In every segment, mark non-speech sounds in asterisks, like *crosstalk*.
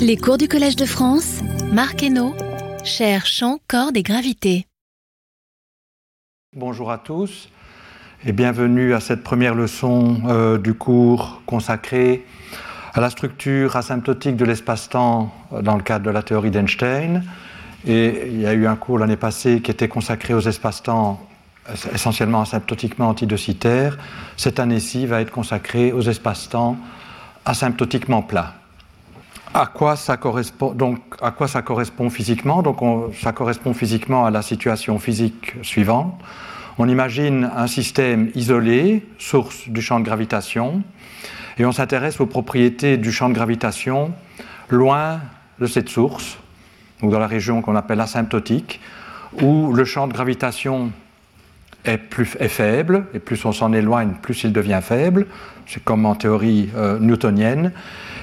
Les cours du Collège de France, Marc Hainaut, cher champ, cordes et gravité. Bonjour à tous et bienvenue à cette première leçon euh, du cours consacré à la structure asymptotique de l'espace-temps euh, dans le cadre de la théorie d'Einstein. Et il y a eu un cours l'année passée qui était consacré aux espaces-temps essentiellement asymptotiquement antidocitaires. Cette année-ci va être consacrée aux espaces-temps asymptotiquement plats. À quoi ça correspond, donc, à quoi ça correspond physiquement donc Ça correspond physiquement à la situation physique suivante. On imagine un système isolé, source du champ de gravitation, et on s'intéresse aux propriétés du champ de gravitation loin de cette source, ou dans la région qu'on appelle asymptotique, où le champ de gravitation est, plus, est faible, et plus on s'en éloigne, plus il devient faible. C'est comme en théorie euh, newtonienne.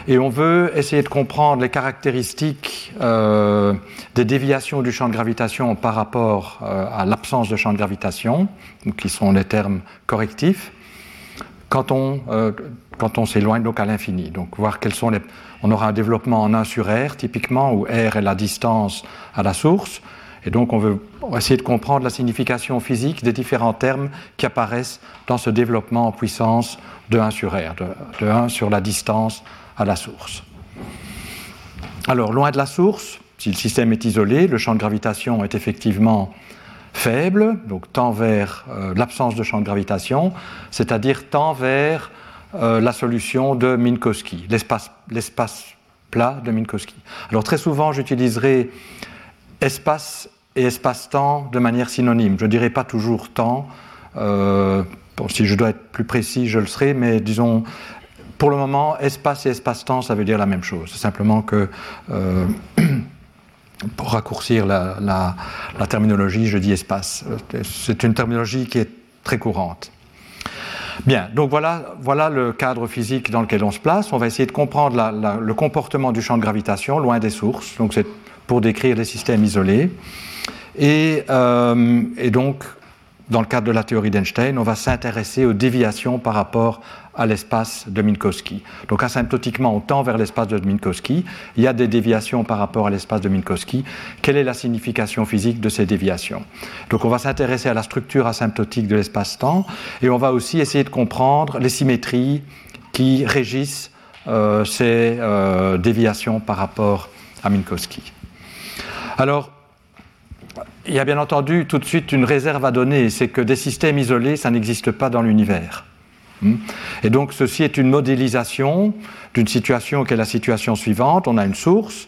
Et on veut essayer de comprendre les caractéristiques euh, des déviations du champ de gravitation par rapport euh, à l'absence de champ de gravitation, qui sont les termes correctifs, quand on, quand on s'éloigne donc à l'infini. Donc voir quels sont les... On aura un développement en 1 sur R, typiquement, où R est la distance à la source. Et donc on veut essayer de comprendre la signification physique des différents termes qui apparaissent dans ce développement en puissance de 1 sur R, de, 1 sur la distance à la source. Alors loin de la source, si le système est isolé, le champ de gravitation est effectivement faible, donc tend vers euh, l'absence de champ de gravitation, c'est-à-dire tend vers euh, la solution de Minkowski, l'espace plat de Minkowski. Alors très souvent j'utiliserai espace et espace-temps de manière synonyme. Je ne dirais pas toujours temps. Euh, si je dois être plus précis, je le serai, mais disons, pour le moment, espace et espace-temps, ça veut dire la même chose. C'est simplement que, euh, *clears throat* pour raccourcir la, terminologie, je dis espace. C'est une terminologie qui est très courante. Bien, donc voilà, voilà le cadre physique dans lequel on se place. On va essayer de comprendre le comportement du champ de gravitation loin des sources. Donc c'est pour décrire les systèmes isolés. Euh, et, donc, dans le cadre de la théorie d'Einstein, on va s'intéresser aux déviations par rapport à l'espace de Minkowski. Donc asymptotiquement, on tend vers l'espace de Minkowski. Il y a des déviations par rapport à l'espace de Minkowski. Quelle est la signification physique de ces déviations? Donc on va s'intéresser à la structure asymptotique de l'espace-temps et on va aussi essayer de comprendre les symétries qui régissent euh, ces euh, déviations par rapport à Minkowski. Alors, il y a bien entendu tout de suite une réserve à donner, c'est que des systèmes isolés, ça n'existe pas dans l'univers. Hmm? Et donc ceci est une modélisation d'une situation qui est la situation suivante. On a une source.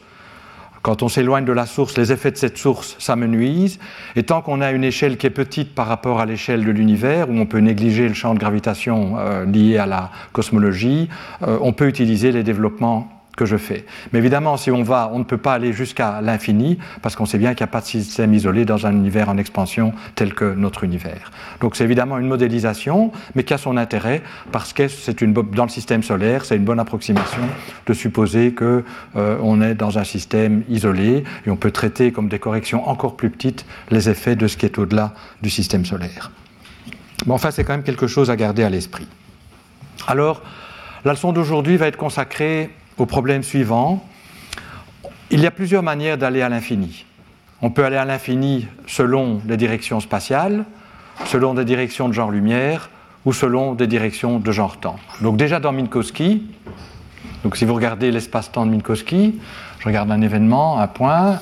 Quand on s'éloigne de la source, les effets de cette source s'amenuisent. Et tant qu'on a une échelle qui est petite par rapport à l'échelle de l'univers, où on peut négliger le champ de gravitation euh, lié à la cosmologie, euh, on peut utiliser les développements que je fais. Mais évidemment, si on va, on ne peut pas aller jusqu'à l'infini, parce qu'on sait bien qu'il n'y a pas de système isolé dans un univers en expansion tel que notre univers. Donc c'est évidemment une modélisation, mais qui a son intérêt, parce que c'est une, dans le système solaire, c'est une bonne approximation de supposer qu'on euh, est dans un système isolé, et on peut traiter comme des corrections encore plus petites les effets de ce qui est au-delà du système solaire. Mais enfin, c'est quand même quelque chose à garder à l'esprit. Alors, la leçon d'aujourd'hui va être consacrée au problème suivant. Il y a plusieurs manières d'aller à l'infini. On peut aller à l'infini selon les directions spatiales, selon des directions de genre lumière ou selon des directions de genre temps. Donc déjà dans Minkowski, donc si vous regardez l'espace-temps de Minkowski, je regarde un événement, un point,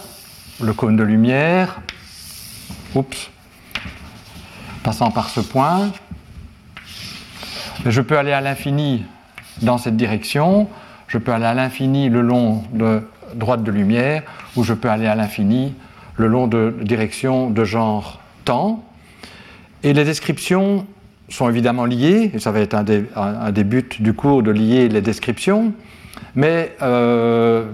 le cône de lumière, oups, passant par ce point, je peux aller à l'infini dans cette direction, je peux aller à l'infini le long de droite de lumière, ou je peux aller à l'infini le long de direction de genre temps. Et les descriptions sont évidemment liées, et ça va être un des, buts du cours de lier les descriptions, mais euh,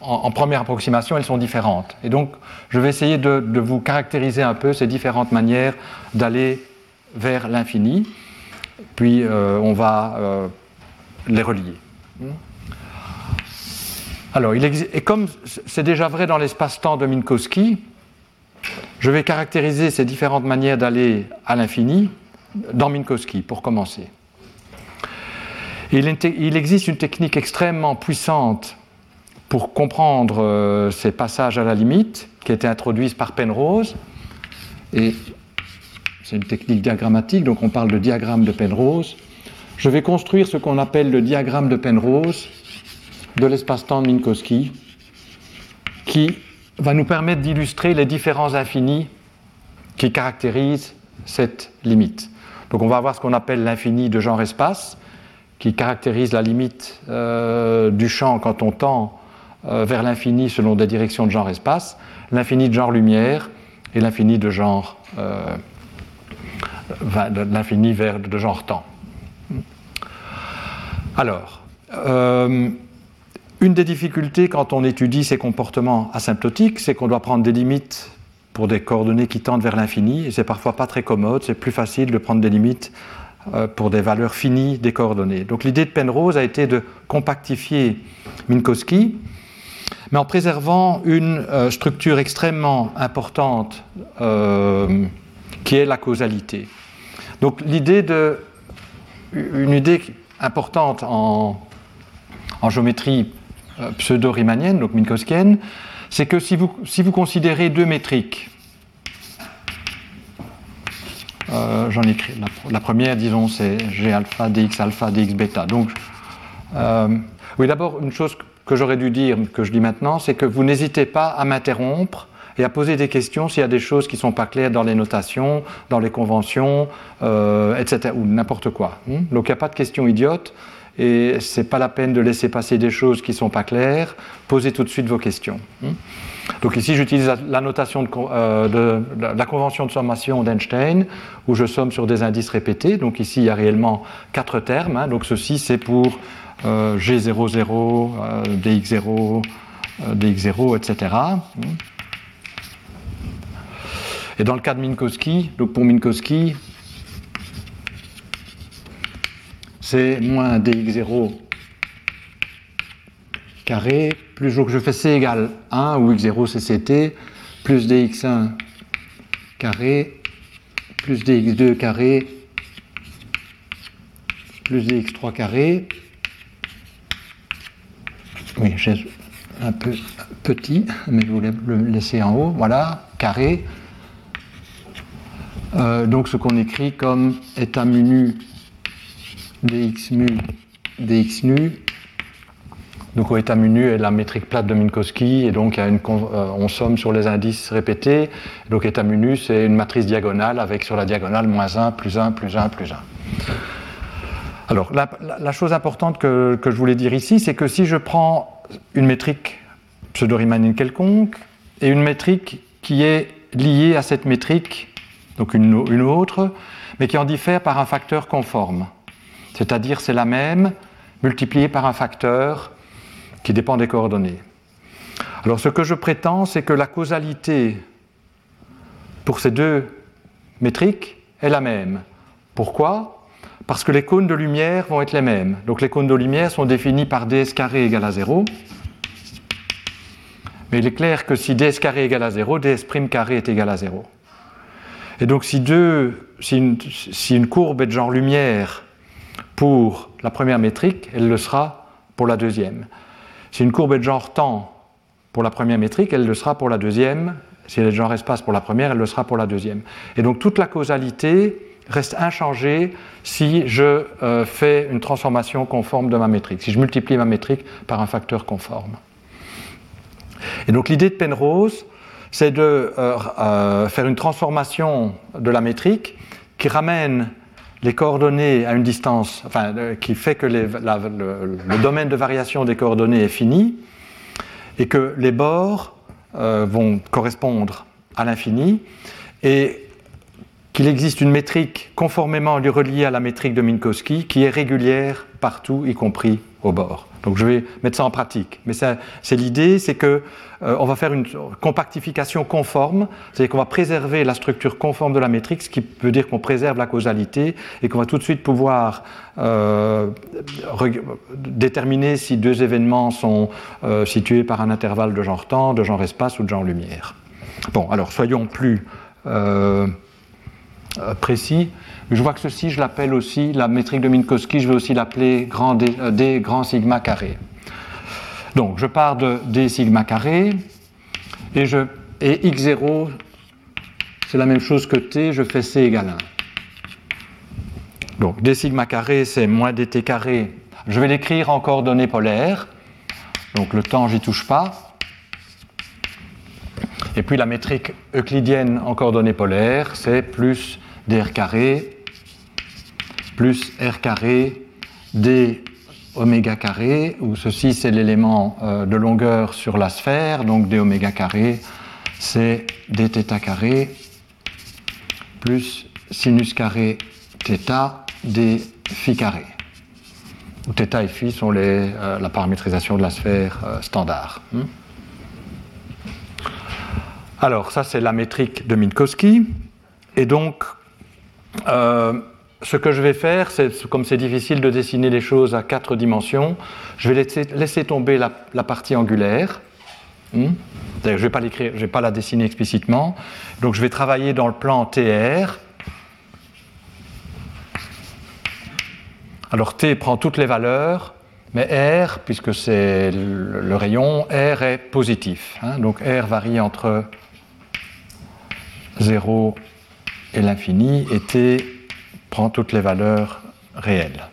en, première approximation, elles sont différentes. Et donc, je vais essayer de, vous caractériser un peu ces différentes manières d'aller vers l'infini, puis euh, on va euh, les relier. Alors, et comme c'est déjà vrai dans l'espace-temps de Minkowski, je vais caractériser ces différentes manières d'aller à l'infini dans Minkowski, pour commencer. Il, existe une technique extrêmement puissante pour comprendre ces passages à la limite qui étaient introduits par Penrose, et c'est une technique diagrammatique, donc on parle de diagramme de Penrose, je vais construire ce qu'on appelle le diagramme de Penrose de l'espace-temps de Minkowski, qui va nous permettre d'illustrer les différents infinis qui caractérisent cette limite. Donc on va avoir ce qu'on appelle l'infini de genre espace, qui caractérise la limite euh, du champ quand on tend euh, vers l'infini selon des directions de genre espace, l'infini de genre lumière et l'infini de genre euh, l'infini vers de genre temps. Alors, une des difficultés quand on étudie ces comportements asymptotiques, c'est qu'on doit prendre des limites pour des coordonnées qui tendent vers l'infini, c'est parfois pas très commode, c'est plus facile de prendre des limites euh, pour des valeurs finies des coordonnées. Donc l'idée de Penrose a été de compactifier Minkowski, mais en préservant une euh, structure extrêmement importante euh, qui est la causalité. Donc l'idée de une idée importante en, géométrie pseudo-riemannienne, donc minkowskienne, c'est que si vous, si vous considérez deux métriques, euh, j'en écris, la, première, disons, c'est G alpha, dx alpha, dx bêta. Donc, euh, oui, d'abord, une chose que j'aurais dû dire, que je dis maintenant, c'est que vous n'hésitez pas à m'interrompre et à poser des questions s'il y a des choses qui ne sont pas claires dans les notations, dans les conventions, etc., ou n'importe quoi. Hmm? Donc il n'y a pas de questions idiotes et c'est pas la peine de laisser passer des choses qui sont pas claires. Posez tout de suite vos questions. Hmm. Donc ici, j'utilise la, notation de, euh, la convention de sommation d'Einstein, où je somme sur des indices répétés. Donc ici, il y a réellement quatre termes. Hein. Donc ceci, c'est pour euh, G00, euh, DX0, DX0, etc. Et dans le cas de Minkowski, donc pour Minkowski, c'est moins dx0 carré, plus que je fais c égale 1, où x0 c'est ct, plus dx1 carré, plus dx2 carré, plus dx3 carré. Oui, j'ai un peu petit, mais je voulais le laisser en haut, voilà, carré. Euh, donc ce qu'on écrit comme état menu dx mu dx nu. Donc au état mu est la métrique plate de Minkowski et donc une, euh, on somme sur les indices répétés. Donc état mu nu c'est une matrice diagonale avec sur la diagonale moins 1, plus 1, plus 1, plus 1. Alors la, chose importante que, je voulais dire ici, c'est que si je prends une métrique pseudo-riemannienne quelconque et une métrique qui est liée à cette métrique, donc une autre, mais qui en diffère par un facteur conforme c'est-à-dire c'est la même multipliée par un facteur qui dépend des coordonnées. Alors ce que je prétends, c'est que la causalité pour ces deux métriques est la même. Pourquoi? Parce que les cônes de lumière vont être les mêmes. Donc les cônes de lumière sont définis par ds carré égale à 0. Mais il est clair que si ds carré égale à 0, ds prime est égal à 0. Et donc si, deux, si une courbe est de genre lumière pour la première métrique, elle le sera pour la deuxième. Si une courbe est de genre temps pour la première métrique, elle le sera pour la deuxième. Si elle est de genre espace pour la première, elle le sera pour la deuxième. Et donc toute la causalité reste inchangée si je euh, fais une transformation conforme de ma métrique, si je multiplie ma métrique par un facteur conforme. Et donc l'idée de Penrose, c'est de euh, euh, faire une transformation de la métrique qui ramène les coordonnées à une distance, enfin, euh, qui fait que le, domaine de variation des coordonnées est fini et que les bords euh, vont correspondre à l'infini et qu'il existe une métrique conformément reliée à la métrique de Minkowski qui est régulière partout, y compris au bord. Donc je vais mettre ça en pratique. Mais c'est l'idée, c'est que euh, on va faire une compactification conforme, c'est-à-dire qu'on va préserver la structure conforme de la métrique, ce qui veut dire qu'on préserve la causalité et qu'on va tout de suite pouvoir euh, déterminer si deux événements sont euh, situés par un intervalle de genre temps, de genre espace ou de genre lumière. Bon, alors soyons plus précis. Je vois que ceci, je l'appelle aussi, la métrique de Minkowski, je vais aussi l'appeler grand D, grand sigma carré. Donc je pars de d sigma carré et, je, et x0 c'est la même chose que t, je fais c égale 1. Donc d sigma carré c'est moins dt carré. Je vais l'écrire en coordonnées polaires. Donc le temps j'y touche pas. Et puis la métrique euclidienne en coordonnées polaires c'est plus dr carré plus r carré d oméga carré, où ceci c'est l'élément euh, de longueur sur la sphère, donc d oméga carré, c'est dθ carré plus sinus carré θ d phi carré. Où θ et phi sont les, euh, la paramétrisation de la sphère euh, standard. Hmm. Alors, ça c'est la métrique de Minkowski. Et donc, ce que je vais faire, c'est, comme c'est difficile de dessiner les choses à quatre dimensions, je vais laisser, tomber la, partie angulaire. Hmm? je ne vais pas la dessiner explicitement. Donc je vais travailler dans le plan TR. Alors T prend toutes les valeurs, mais R, puisque c'est le, rayon, R est positif. Hein. donc R varie entre 0 et l'infini, et T prend toutes les valeurs réelles.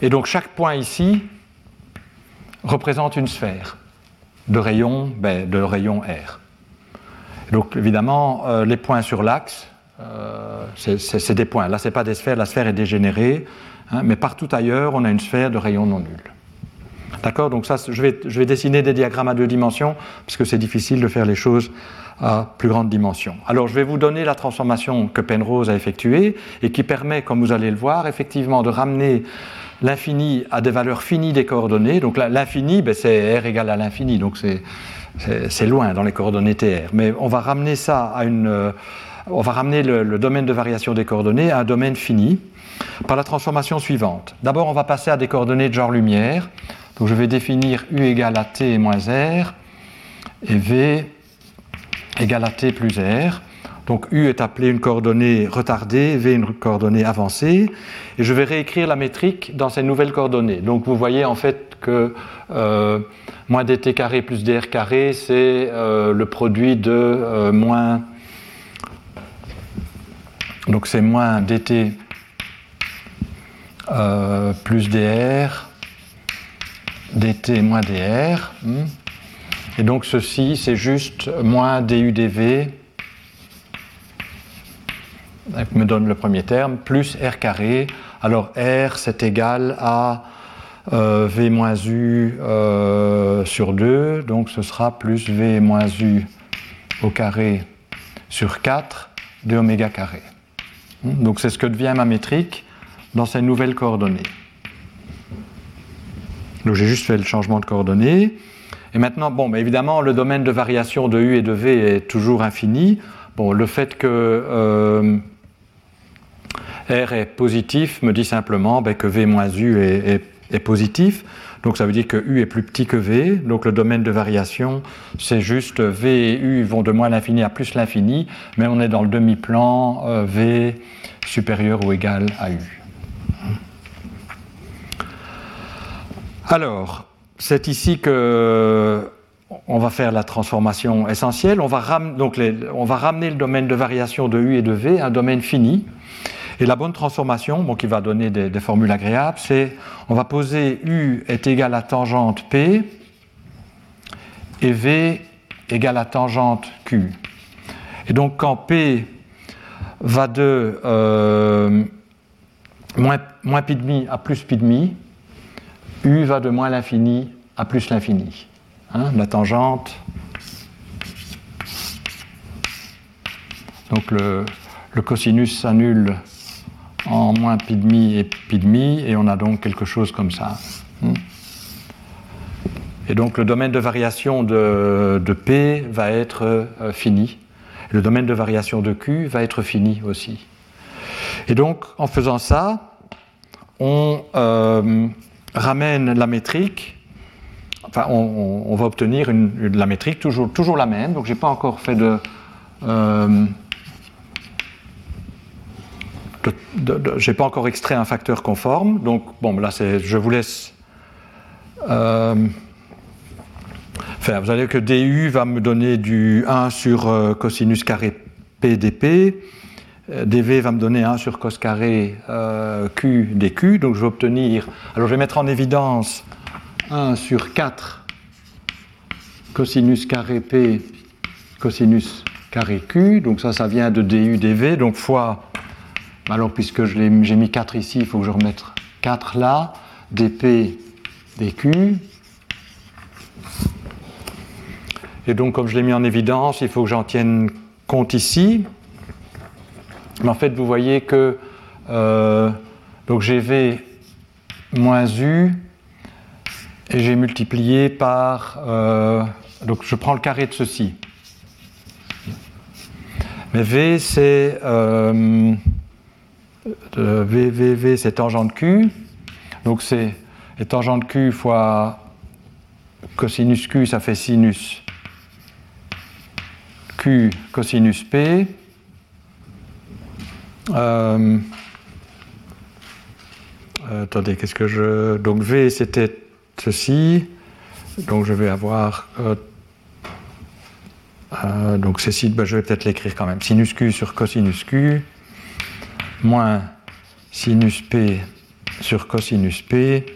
Et donc chaque point ici représente une sphère de rayon, ben, de rayon R. donc évidemment, euh, les points sur l'axe, euh, c'est des points. Là, ce n'est pas des sphères, la sphère est dégénérée, hein, mais partout ailleurs, on a une sphère de rayon non nul. D'accord? Donc ça, je vais, je vais, dessiner des diagrammes à deux dimensions, parce que c'est difficile de faire les choses à plus grande dimension. Alors je vais vous donner la transformation que Penrose a effectuée et qui permet, comme vous allez le voir, effectivement de ramener l'infini à des valeurs finies des coordonnées. Donc l'infini, ben, c'est r égale à l'infini, donc c'est loin dans les coordonnées TR. Mais on va ramener ça à une... on va ramener le, domaine de variation des coordonnées à un domaine fini par la transformation suivante. D'abord, on va passer à des coordonnées de genre lumière. Donc je vais définir u égale à t moins r et v égale à t plus r. Donc U est appelé une coordonnée retardée, V une coordonnée avancée, et je vais réécrire la métrique dans ces nouvelles coordonnées. Donc vous voyez en fait que euh, moins dt carré plus dr carré, c'est euh, le produit de euh, moins. Donc c'est moins dt plus dr, dt moins dr. Hmm. Et donc ceci, c'est juste moins dudv, me donne le premier terme, plus r carré. Alors r, c'est égal à euh, v moins u euh, sur 2, donc ce sera plus v moins u au carré sur 4 de oméga carré. Donc c'est ce que devient ma métrique dans ces nouvelles coordonnées. Donc j'ai juste fait le changement de coordonnées. Et maintenant, bon, évidemment, le domaine de variation de U et de V est toujours infini. Bon, le fait que euh, R est positif me dit simplement ben, que V moins U est, positif. Donc ça veut dire que U est plus petit que V. Donc le domaine de variation, c'est juste V et U vont de moins l'infini à plus l'infini, mais on est dans le demi-plan euh, V supérieur ou égal à U. Alors, c'est ici que on va faire la transformation essentielle. On va, ramener le domaine de variation de U et de V à un domaine fini. Et la bonne transformation, qui va donner des, formules agréables, c'est on va poser U est égal à tangente P et V égale à tangente Q. Et donc quand P va de euh, moins, moins pi demi à plus pi demi, U va de moins l'infini à plus l'infini. Hein, la tangente. Donc le, cosinus s'annule en moins pi demi et pi demi, et on a donc quelque chose comme ça. Hein. Et donc le domaine de variation de, P va être euh, fini. le domaine de variation de Q va être fini aussi. Et donc en faisant ça, on, euh, ramène la métrique, enfin on, va obtenir la métrique toujours, toujours la même, donc je n'ai pas encore fait de, euh, j'ai pas encore extrait un facteur conforme, donc bon là je vous laisse Euh, enfin, vous allez que du va me donner du 1 sur euh, cosinus carré p dp. Dv va me donner 1 sur cos carré q dq. Donc je vais obtenir. Alors je vais mettre en évidence 1 sur 4 cosinus carré p cosinus carré q. Donc ça, ça vient de du dv. Donc fois. Alors puisque j'ai mis 4 ici, il faut que je remette 4 là. dp dq. Et donc, comme je l'ai mis en évidence, il faut que j'en tienne compte ici. En fait, vous voyez que euh, donc j'ai V moins U et j'ai multiplié par. Euh, donc je prends le carré de ceci. Mais V, c'est. Euh, v, v, v, c'est tangente Q. Donc c'est et tangente Q fois cosinus Q, ça fait sinus Q cosinus P. Euh, attendez, qu'est-ce que je. Donc V c'était ceci. Donc je vais avoir. Euh, euh, donc ceci, ben, je vais peut-être l'écrire quand même. Sinus Q sur cosinus Q moins sinus P sur cosinus P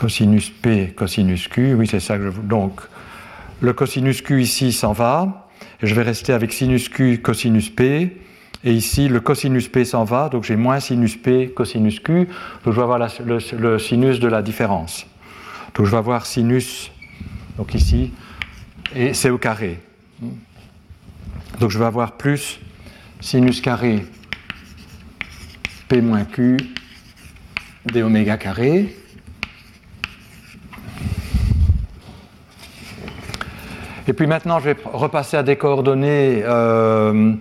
cosinus P, cosinus Q, oui c'est ça que je... Donc le cosinus Q ici s'en va, et je vais rester avec sinus Q, cosinus P, et ici le cosinus P s'en va, donc j'ai moins sinus P, cosinus Q, donc je vais avoir le, sinus de la différence. Donc je vais avoir sinus, donc ici, et c'est au carré. Donc je vais avoir plus sinus carré P moins Q d oméga carré. Et puis maintenant, je vais repasser à des coordonnées. Euh,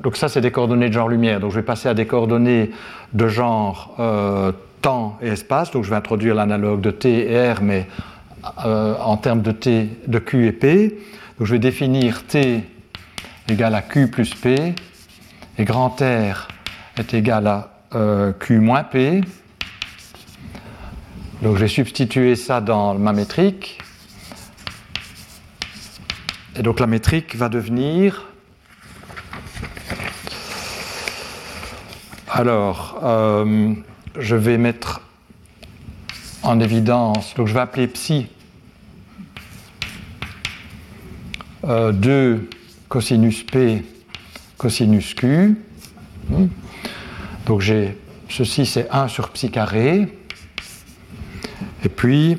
donc ça, c'est des coordonnées de genre lumière. Donc je vais passer à des coordonnées de genre euh, temps et espace. Donc je vais introduire l'analogue de t et r, mais euh, en termes de t, de q et p. Donc je vais définir t égale à q plus p, et grand R est égal à q moins p. Donc je vais substituer ça dans ma métrique. Et donc la métrique va devenir. Alors, euh, je vais mettre en évidence, donc je vais appeler psi 2 euh, cosinus p cosinus q. Donc j'ai ceci c'est 1 sur psi carré. Et puis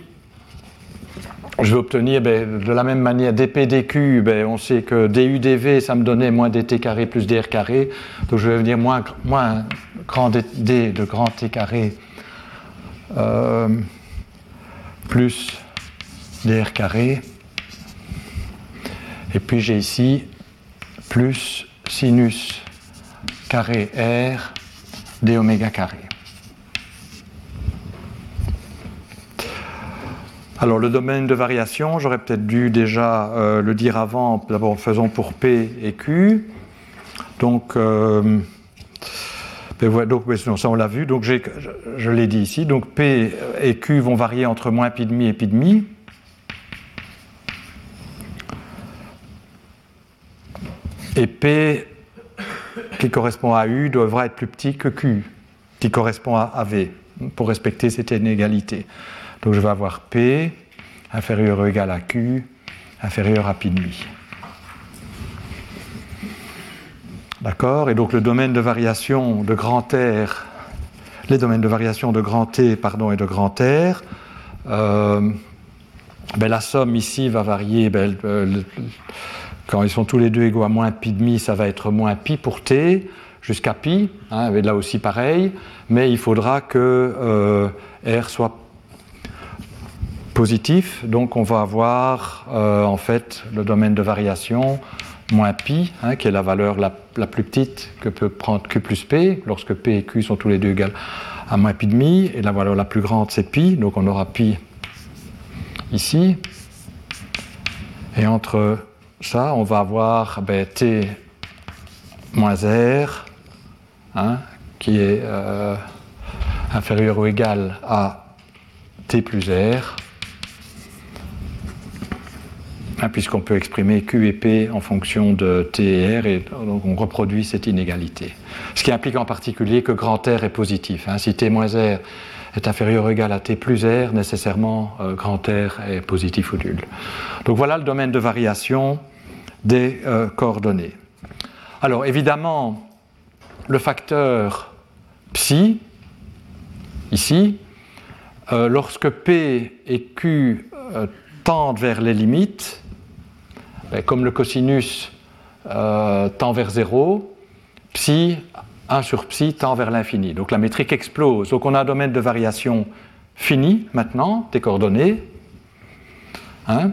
je vais obtenir ben, de la même manière dp dq, ben, on sait que du dv, ça me donnait moins dt carré plus dr carré, donc je vais venir moins grand d, de grand t carré euh, plus dr carré, et puis j'ai ici plus sinus carré r d oméga carré. Alors le domaine de variation, j'aurais peut-être dû déjà euh, le dire avant, d'abord faisons pour P et Q. Donc, euh, donc ça on l'a vu, donc je, je l'ai dit ici, donc P et Q vont varier entre moins pi demi et pi demi. Et P qui correspond à U devra être plus petit que Q, qui correspond à V, pour respecter cette inégalité. Donc je vais avoir P inférieur ou égal à Q inférieur à pi demi. D'accord Et donc le domaine de variation de grand R, les domaines de variation de grand T pardon, et de grand R, euh, ben la somme ici va varier. Ben, quand ils sont tous les deux égaux à moins pi demi, ça va être moins pi pour T jusqu'à pi. Hein, là aussi pareil. Mais il faudra que euh, R soit positif, donc on va avoir euh, en fait le domaine de variation moins pi, hein, qui est la valeur la, plus petite que peut prendre q plus p, lorsque p et q sont tous les deux égaux à moins pi demi, et la valeur la plus grande c'est pi, donc on aura pi ici, et entre ça on va avoir ben, t moins r, hein, qui est euh, inférieur ou égal à T plus R, puisqu'on peut exprimer Q et P en fonction de T et R, et donc on reproduit cette inégalité. Ce qui implique en particulier que grand R est positif. Hein. Si T moins R est inférieur ou égal à T plus R, nécessairement euh, grand R est positif ou nul. Donc voilà le domaine de variation des euh, coordonnées. Alors évidemment, le facteur psi, ici, euh, lorsque P et Q tendent vers les limites, ben, comme le cosinus tend vers 0, psi 1 sur psi tend vers l'infini. Donc la métrique explose. Donc on a un domaine de variation fini maintenant, des coordonnées. Hein.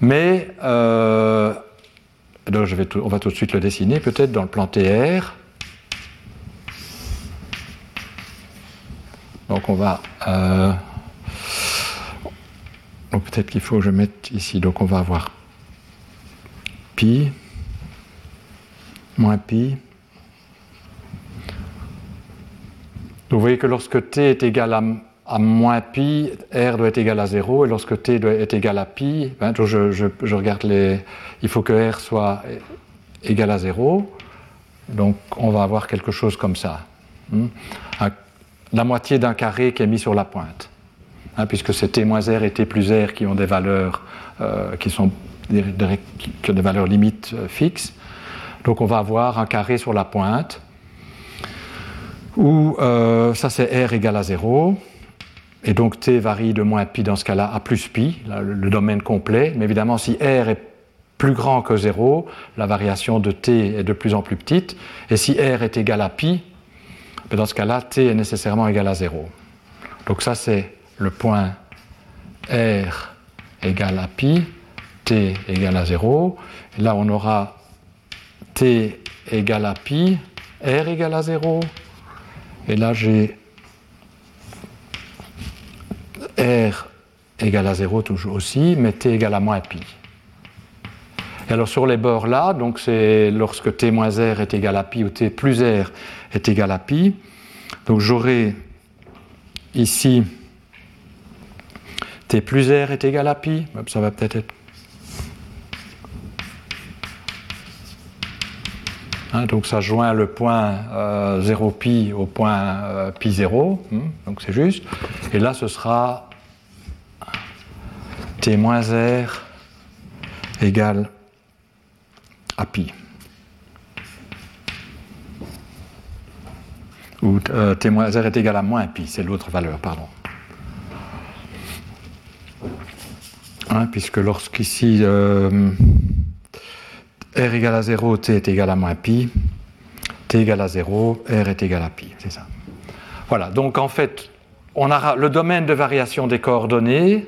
Mais euh, je vais on va tout de suite le dessiner peut-être dans le plan TR. Donc on va. Euh, peut-être qu'il faut que je mette ici. Donc on va avoir pi moins pi vous voyez que lorsque t est égal à, moins pi, r doit être égal à 0, et lorsque t doit être égal à pi, ben, je, regarde les. Il faut que r soit égal à 0, donc on va avoir quelque chose comme ça. Hmm. La moitié d'un carré qui est mis sur la pointe, hein, puisque c'est t moins r et t plus r qui ont des valeurs euh, qui sont qui ont des valeurs limites euh, fixes. Donc on va avoir un carré sur la pointe où euh, ça c'est R égale à 0, et donc T varie de moins pi dans ce cas-là à plus pi, le, domaine complet, mais évidemment si R est plus grand que 0, la variation de T est de plus en plus petite, et si R est égal à pi, ben, dans ce cas-là T est nécessairement égal à 0. Donc ça c'est le point R égale à pi, T égale à 0, et là on aura T égale à pi, R égale à 0, et là, j'ai R égale à 0 toujours aussi, mais T égale à moins pi. Et alors sur les bords là, donc c'est lorsque T moins R est égal à pi ou T plus R est égal à pi. Donc j'aurai ici T plus R est égal à pi. Ça va peut-être être Hein, donc ça joint le point 0 euh, pi au point euh, pi 0, hein, donc c'est juste. Et là ce sera t r égale à pi. Ou euh, t r est égal à moins pi, c'est l'autre valeur, pardon. Hein, puisque lorsqu'ici R égale à 0, T est égal à moins pi, T égale à 0, R est égal à pi, c'est ça. Voilà, donc en fait, on a le domaine de variation des coordonnées,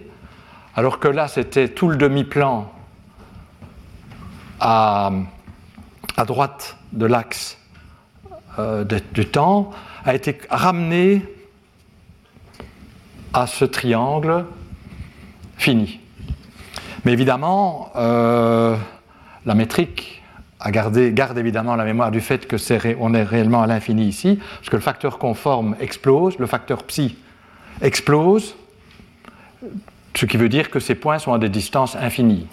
alors que là c'était tout le demi-plan à, droite de l'axe euh, du temps, a été ramené à ce triangle fini. Mais évidemment, euh, la métrique garde évidemment la mémoire du fait que c'est on est réellement à l'infini ici, parce que le facteur conforme explose, le facteur psi explose, ce qui veut dire que ces points sont à des distances infinies.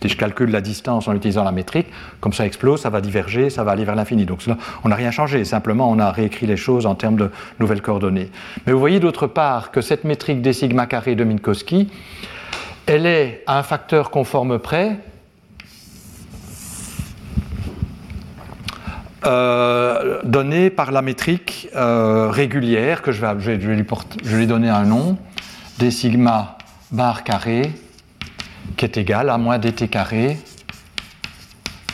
Si je calcule la distance en utilisant la métrique, comme ça explose, ça va diverger, ça va aller vers l'infini. Donc on n'a rien changé, simplement on a réécrit les choses en termes de nouvelles coordonnées. Mais vous voyez d'autre part que cette métrique des sigma carré de Minkowski, elle est à un facteur conforme près Euh, donné par la métrique euh, régulière que je vais, je, lui je vais donner un nom, d sigma bar carré, qui est égal à moins dt carré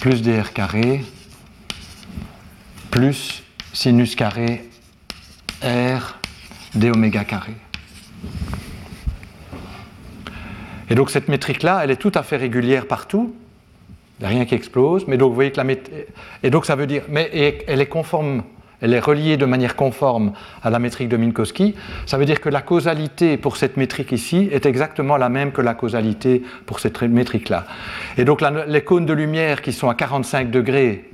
plus dr carré plus sinus carré r d oméga carré. Et donc cette métrique-là, elle est tout à fait régulière partout, il n'y a rien qui explose, mais donc vous voyez que la et donc ça veut dire, mais elle est conforme, elle est reliée de manière conforme à la métrique de Minkowski. Ça veut dire que la causalité pour cette métrique ici est exactement la même que la causalité pour cette métrique-là. Et donc les cônes de lumière qui sont à 45 degrés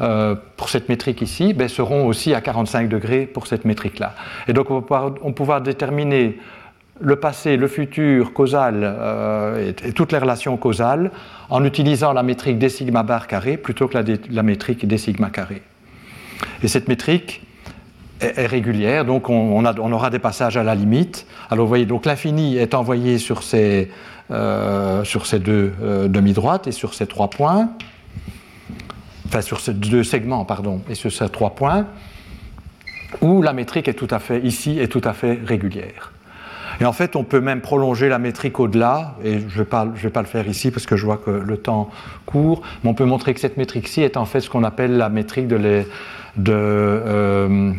euh, pour cette métrique ici, ben, seront aussi à 45 degrés pour cette métrique-là. Et donc on va pouvoir déterminer le passé, le futur causal euh, et, toutes les relations causales en utilisant la métrique des sigma bar carré plutôt que la, métrique des sigma carré. Et cette métrique est, régulière, donc on, aura des passages à la limite. Alors vous voyez, donc l'infini est envoyé sur ces, euh, deux euh, demi-droites et sur ces trois points, enfin sur ces deux segments, pardon, et sur ces trois points, où la métrique est tout à fait, ici, est tout à fait régulière. Et en fait, on peut même prolonger la métrique au-delà, et je ne vais, pas le faire ici parce que je vois que le temps court, mais on peut montrer que cette métrique-ci est en fait ce qu'on appelle la métrique de euh,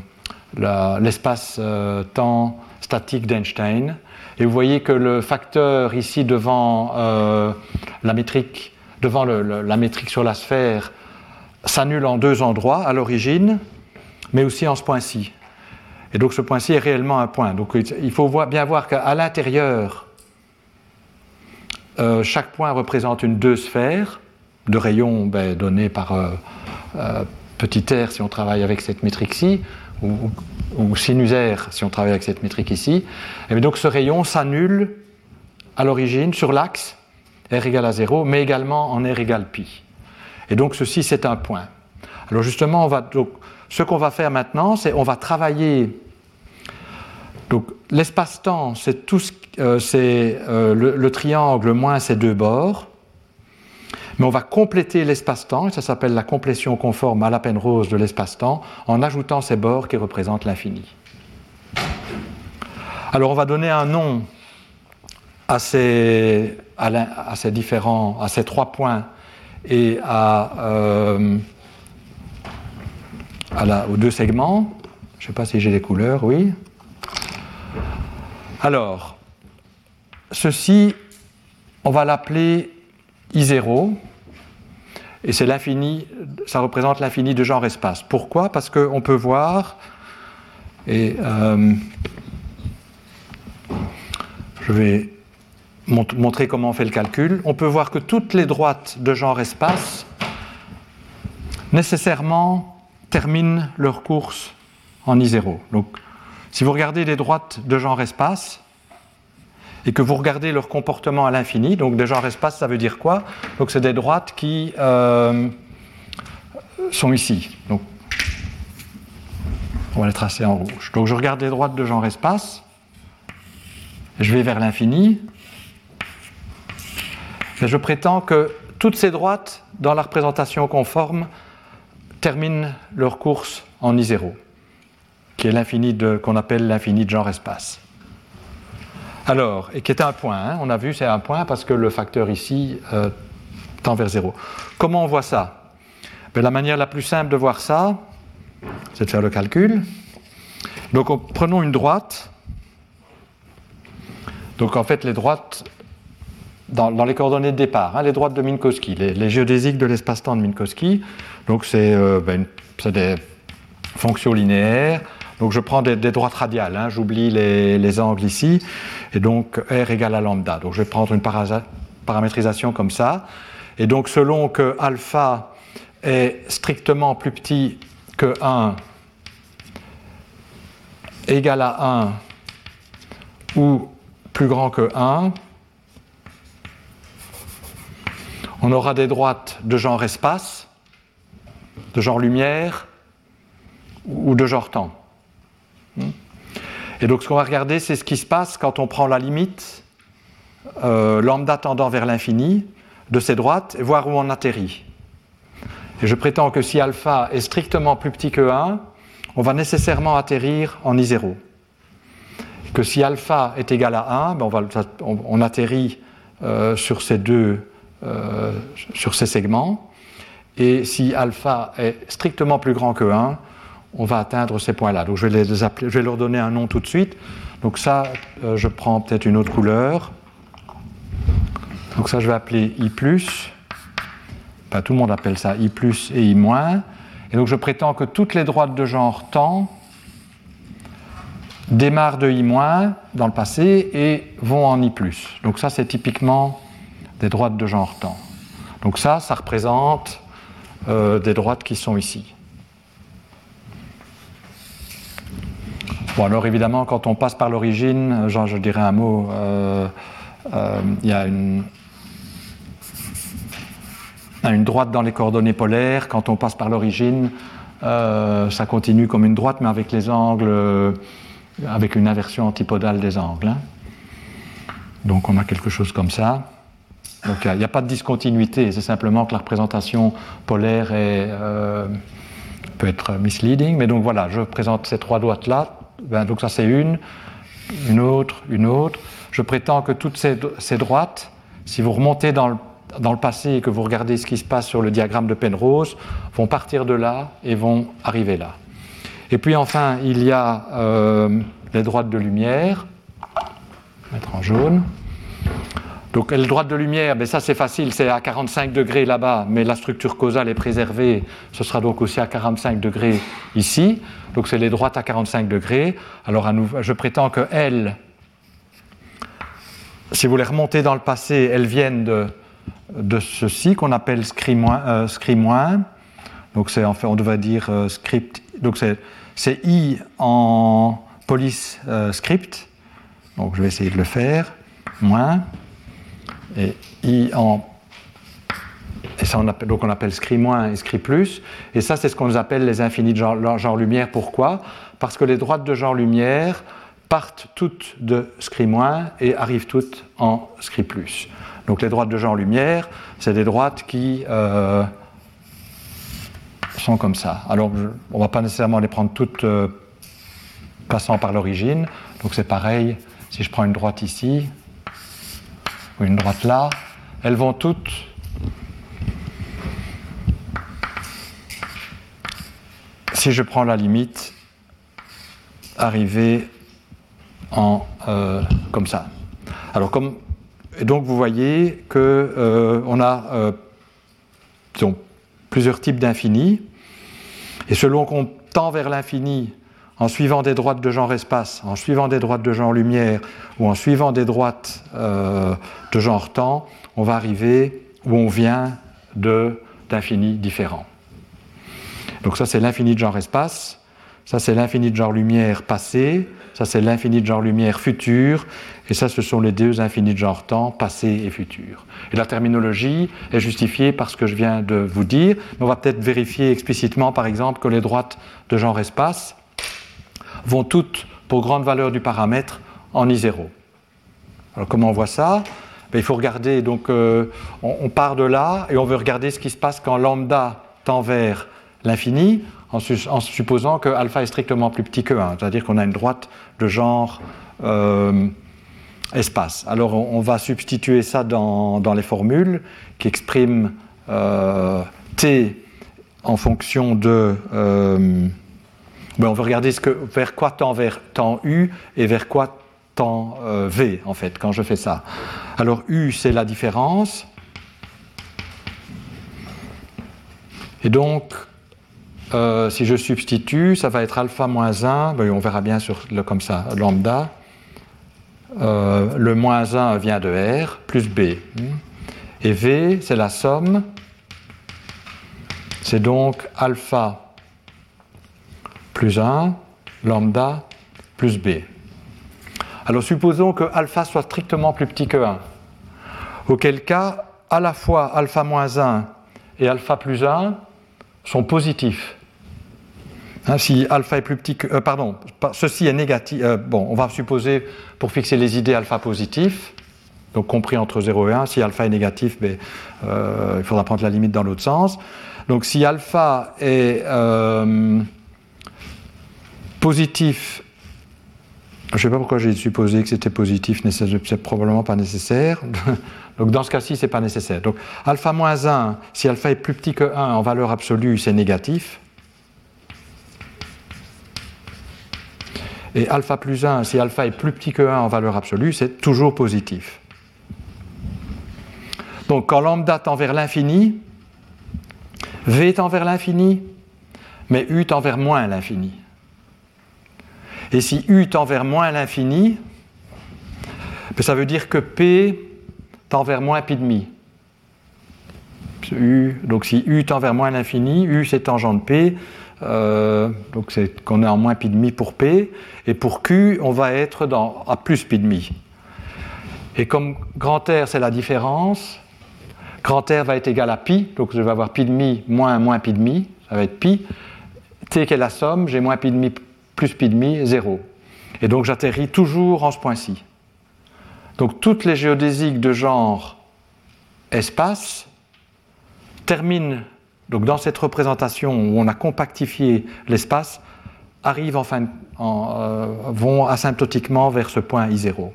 l'espace-temps euh, statique d'Einstein. Et vous voyez que le facteur ici devant euh, la métrique, devant la métrique sur la sphère, s'annule en deux endroits, à l'origine, mais aussi en ce point-ci. Et donc ce point-ci est réellement un point. Donc il faut bien voir qu'à l'intérieur, euh, chaque point représente une deux sphères de rayons ben, par euh, euh, petit r si on travaille avec cette métrique-ci, ou, ou, sinus r si on travaille avec cette métrique ici. Et donc ce rayon s'annule à l'origine sur l'axe r égale à 0, mais également en r égale pi. Et donc ceci c'est un point. Alors justement, on va donc ce qu'on va faire maintenant, c'est on va travailler. Donc l'espace-temps, c'est tout euh, c'est euh, le, triangle moins ses deux bords. Mais on va compléter l'espace-temps, et ça s'appelle la complétion conforme à la peine rose de l'espace-temps, en ajoutant ces bords qui représentent l'infini. Alors on va donner un nom à ces, différents, à ces trois points et à, euh, aux deux segments. Je ne sais pas si j'ai les couleurs, oui. Alors, ceci, on va l'appeler I0, et c'est l'infini, ça représente l'infini de genre espace. Pourquoi? Parce qu'on peut voir, et euh, je vais montrer comment on fait le calcul, on peut voir que toutes les droites de genre espace nécessairement terminent leur course en I0. Donc, si vous regardez les droites de genre espace et que vous regardez leur comportement à l'infini, donc de genre espace, ça veut dire quoi? Donc, c'est des droites qui euh, sont ici. Donc, on va les tracer en rouge. Donc, je regarde les droites de genre espace, je vais vers l'infini, et je prétends que toutes ces droites, dans la représentation conforme, terminent leur course en I0, qui est l'infini qu'on appelle l'infini de genre espace. Alors, et qui est un point, hein, on a vu c'est un point parce que le facteur ici euh, tend vers 0. Comment on voit ça? Ben, La manière la plus simple de voir ça, c'est de faire le calcul. Donc prenons une droite. Donc en fait les droites dans, les coordonnées de départ, hein, les droites de Minkowski, les, géodésiques de l'espace-temps de Minkowski. Donc c'est euh, ben, des fonctions linéaires. Donc je prends des, droites radiales, hein, j'oublie les, angles ici, et donc R égale à lambda. Donc je vais prendre une paramétrisation comme ça. Et donc selon que alpha est strictement plus petit que 1, égal à 1 ou plus grand que 1, on aura des droites de genre espace, de genre lumière ou de genre temps. Et donc ce qu'on va regarder, c'est ce qui se passe quand on prend la limite, euh, lambda tendant vers l'infini, de ces droites, et voir où on atterrit. Et je prétends que si alpha est strictement plus petit que 1, on va nécessairement atterrir en I0. Que si alpha est égal à 1, ben on, atterrit euh, sur ces deux euh, sur ces segments. Et si alpha est strictement plus grand que 1, on va atteindre ces points-là. Donc je vais, leur donner un nom tout de suite. Donc ça, euh, je prends peut-être une autre couleur. Donc ça, je vais appeler I+. Enfin, tout le monde appelle ça I+, et I-. Et donc je prétends que toutes les droites de genre temps démarrent de I- dans le passé et vont en I+. Donc ça, c'est typiquement des droites de genre temps. Donc ça, ça représente euh, des droites qui sont ici. Bon, alors évidemment, quand on passe par l'origine, genre, je dirais un mot, il y a une, une droite dans les coordonnées polaires. Quand on passe par l'origine, ça continue comme une droite, mais avec les angles, avec une inversion antipodale des angles. Hein. Donc on a quelque chose comme ça. Donc il n'y a, pas de discontinuité, c'est simplement que la représentation polaire euh, peut être misleading. Mais donc voilà, je présente ces trois droites-là. Ben, donc ça c'est une, une autre, une autre. Je prétends que toutes ces, droites, si vous remontez dans le, passé et que vous regardez ce qui se passe sur le diagramme de Penrose, vont partir de là et vont arriver là. Et puis enfin, il y a euh, les droites de lumière mettre en jaune. Donc le droite de lumière, mais ça c'est facile, c'est à 45 degrés là-bas, mais la structure causale est préservée, ce sera donc aussi à 45 degrés ici. Donc c'est les droites à 45 degrés. Alors à nouveau, je prétends que elles, si vous les remontez dans le passé, elles viennent de, de ceci qu'on appelle scri-. Euh, donc c'est en fait, on devrait dire euh, script. Donc c'est I en police euh, script donc je vais essayer de le faire. Moins. Et I en. Ça, on appelle, donc on appelle scri moins et scri plus. Et ça, c'est ce qu'on appelle les infinis de genre, genre, lumière. Pourquoi? Parce que les droites de genre lumière partent toutes de scri moins et arrivent toutes en scri plus. Donc les droites de genre lumière, c'est des droites qui euh, sont comme ça. Alors on ne va pas nécessairement les prendre toutes euh, passant par l'origine. Donc c'est pareil si je prends une droite ici, une droite là, elles vont toutes. Si je prends la limite, arriver en euh, comme ça. Alors comme et donc vous voyez que euh, on a euh, plusieurs types d'infini et selon qu'on tend vers l'infini en suivant des droites de genre espace, en suivant des droites de genre lumière ou en suivant des droites euh, de genre temps, on va arriver où on vient d'infinis différents. Donc ça c'est l'infini de genre espace, ça c'est l'infini de genre lumière passé, ça c'est l'infini de genre lumière futur, et ça ce sont les deux infinis de genre temps, passé et futur. Et la terminologie est justifiée par ce que je viens de vous dire, mais on va peut-être vérifier explicitement par exemple que les droites de genre espace, vont toutes, pour grande valeur du paramètre, en I0. Alors comment on voit ça? Ben, Il faut regarder, donc euh, on, part de là et on veut regarder ce qui se passe quand lambda tend vers l'infini, en, supposant que alpha est strictement plus petit que 1, c'est-à-dire qu'on a une droite de genre euh, espace. Alors on, va substituer ça dans, les formules qui expriment euh, t en fonction de ben, on veut regarder ce que, vers quoi tend vers U et vers quoi tend euh, V, en fait, quand je fais ça. Alors U, c'est la différence. Et donc, euh, si je substitue, ça va être alpha moins 1, ben, on verra bien sur comme ça, lambda. Euh, le moins 1 vient de R, plus B. Et V, c'est la somme. C'est donc alpha plus 1, lambda plus b. Alors supposons que alpha soit strictement plus petit que 1, auquel cas à la fois alpha moins 1 et alpha plus 1 sont positifs. Hein, si alpha est plus petit que. Euh, pardon, ceci est négatif. Euh, bon, on va supposer, pour fixer les idées, alpha positif, donc compris entre 0 et 1. Si alpha est négatif, ben, euh, il faudra prendre la limite dans l'autre sens. Donc si alpha est positif, je ne sais pas pourquoi j'ai supposé que c'était positif, c'est probablement pas nécessaire. *laughs* Donc dans ce cas-ci, c'est pas nécessaire. Donc alpha moins 1, si alpha est plus petit que 1 en valeur absolue, c'est négatif. Et alpha plus 1, si alpha est plus petit que 1 en valeur absolue, c'est toujours positif. Donc quand lambda tend vers l'infini, V tend vers l'infini, mais U tend vers moins l'infini. Et si U tend vers moins l'infini, ben, ça veut dire que P tend vers moins pi demi. U, donc si U tend vers moins l'infini, U c'est tangent de P, donc c'est qu'on est en moins pi demi pour P, et pour Q, on va être à plus pi demi. Et comme grand R, c'est la différence, grand R va être égal à pi, donc je vais avoir pi demi moins moins pi demi, ça va être pi. T qui est la somme, j'ai moins pi demi plus pi demi, 0. Et donc j'atterris toujours en ce point-ci. Donc toutes les géodésiques de genre espace terminent donc dans cette représentation où on a compactifié l'espace, arrivent enfin, euh, vont asymptotiquement vers ce point I0.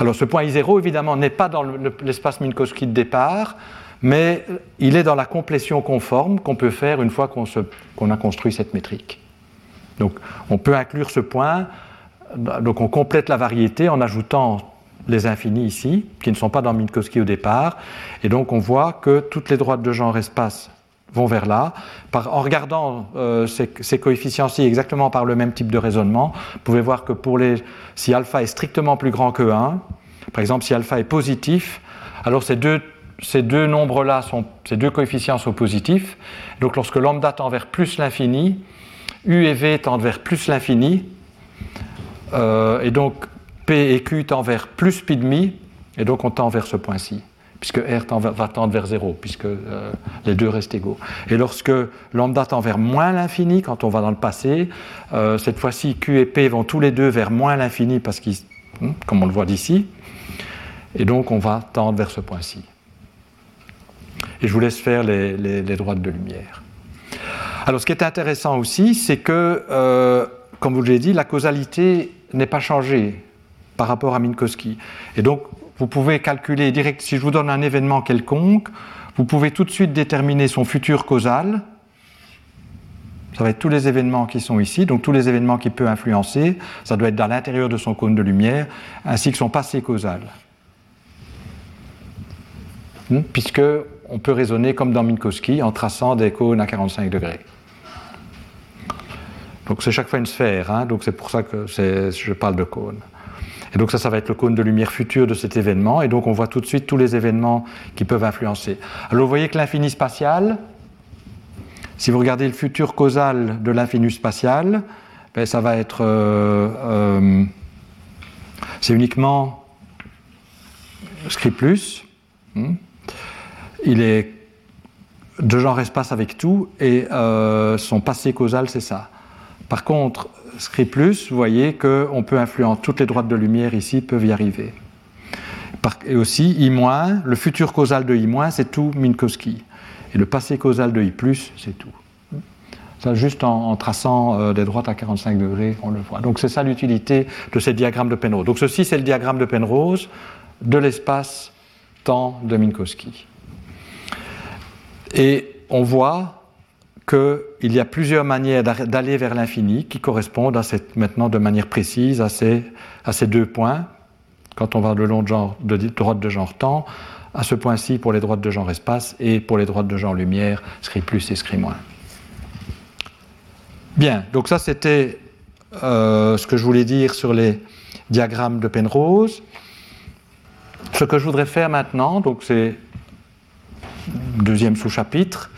Alors ce point I0 évidemment n'est pas dans l'espace Minkowski de départ, mais il est dans la complétion conforme qu'on peut faire une fois qu'on a construit cette métrique. Donc on peut inclure ce point, donc on complète la variété en ajoutant les infinis ici, qui ne sont pas dans Minkowski au départ, et donc on voit que toutes les droites de genre espace vont vers là. en regardant euh, ces, coefficients-ci exactement par le même type de raisonnement, vous pouvez voir que pour les, si alpha est strictement plus grand que 1, par exemple si alpha est positif, alors ces deux ces deux nombres-là, ces deux coefficients sont positifs. Donc lorsque lambda tend vers plus l'infini, U et V tendent vers plus l'infini, euh, et donc P et Q tendent vers plus pi demi, et donc on tend vers ce point-ci, puisque R va tendre vers 0, puisque euh, les deux restent égaux. Et lorsque lambda tend vers moins l'infini, quand on va dans le passé, euh, cette fois-ci Q et P vont tous les deux vers moins l'infini, parce qu'ils, hmm, comme on le voit d'ici, et donc on va tendre vers ce point-ci. Et je vous laisse faire les, droites de lumière. Alors ce qui est intéressant aussi, c'est que, euh, comme vous l'avez dit, la causalité n'est pas changée par rapport à Minkowski. Et donc, vous pouvez calculer direct, si je vous donne un événement quelconque, vous pouvez tout de suite déterminer son futur causal. Ça va être tous les événements qui sont ici, donc tous les événements qu'il peut influencer. Ça doit être dans l'intérieur de son cône de lumière, ainsi que son passé causal. Hmm? Puisque on peut raisonner comme dans Minkowski en traçant des cônes à 45 degrés. Donc c'est chaque fois une sphère, hein, donc c'est pour ça que je parle de cône. Et donc ça, ça va être le cône de lumière futur de cet événement, et donc on voit tout de suite tous les événements qui peuvent influencer. Alors vous voyez que l'infini spatial, si vous regardez le futur causal de l'infini spatial, ben, ça va être... Euh, euh, c'est uniquement script plus. Hmm, il est de genre espace avec tout, et euh, son passé causal, c'est ça. Par contre, script plus, vous voyez qu'on peut influencer, toutes les droites de lumière ici peuvent y arriver. et aussi, I-, le futur causal de I-, c'est tout Minkowski. Et le passé causal de I+, c'est tout. Ça, juste en, traçant euh, des droites à 45 degrés, on le voit. Donc c'est ça l'utilité de ces diagrammes de Penrose. Donc ceci, c'est le diagramme de Penrose de l'espace temps de Minkowski. Et on voit qu'il y a plusieurs manières d'aller vers l'infini qui correspondent à cette, maintenant de manière précise à ces, à ces deux points, quand on va de long de, genre, de droite de genre temps, à ce point-ci pour les droites de genre espace et pour les droites de genre lumière, scri plus et scri moins. Bien, donc ça c'était euh, ce que je voulais dire sur les diagrammes de Penrose. Ce que je voudrais faire maintenant, donc c'est deuxième sous-chapitre,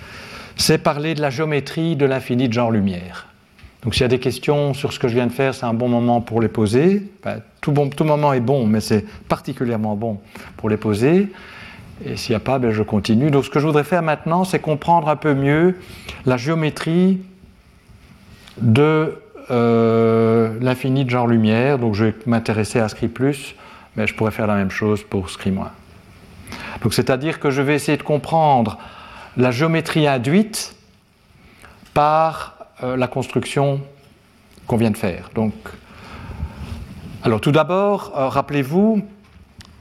c'est parler de la géométrie de l'infini de genre lumière. Donc s'il y a des questions sur ce que je viens de faire, c'est un bon moment pour les poser. tout, moment est bon, mais c'est particulièrement bon pour les poser. Et s'il n'y a pas, ben, je continue. Donc ce que je voudrais faire maintenant, c'est comprendre un peu mieux la géométrie de euh, l'infini de genre lumière. Donc je vais m'intéresser à Scri+, mais je pourrais faire la même chose pour Scri-. Donc c'est-à-dire que je vais essayer de comprendre la géométrie induite par euh, la construction qu'on vient de faire. Donc, alors tout d'abord, euh, rappelez-vous,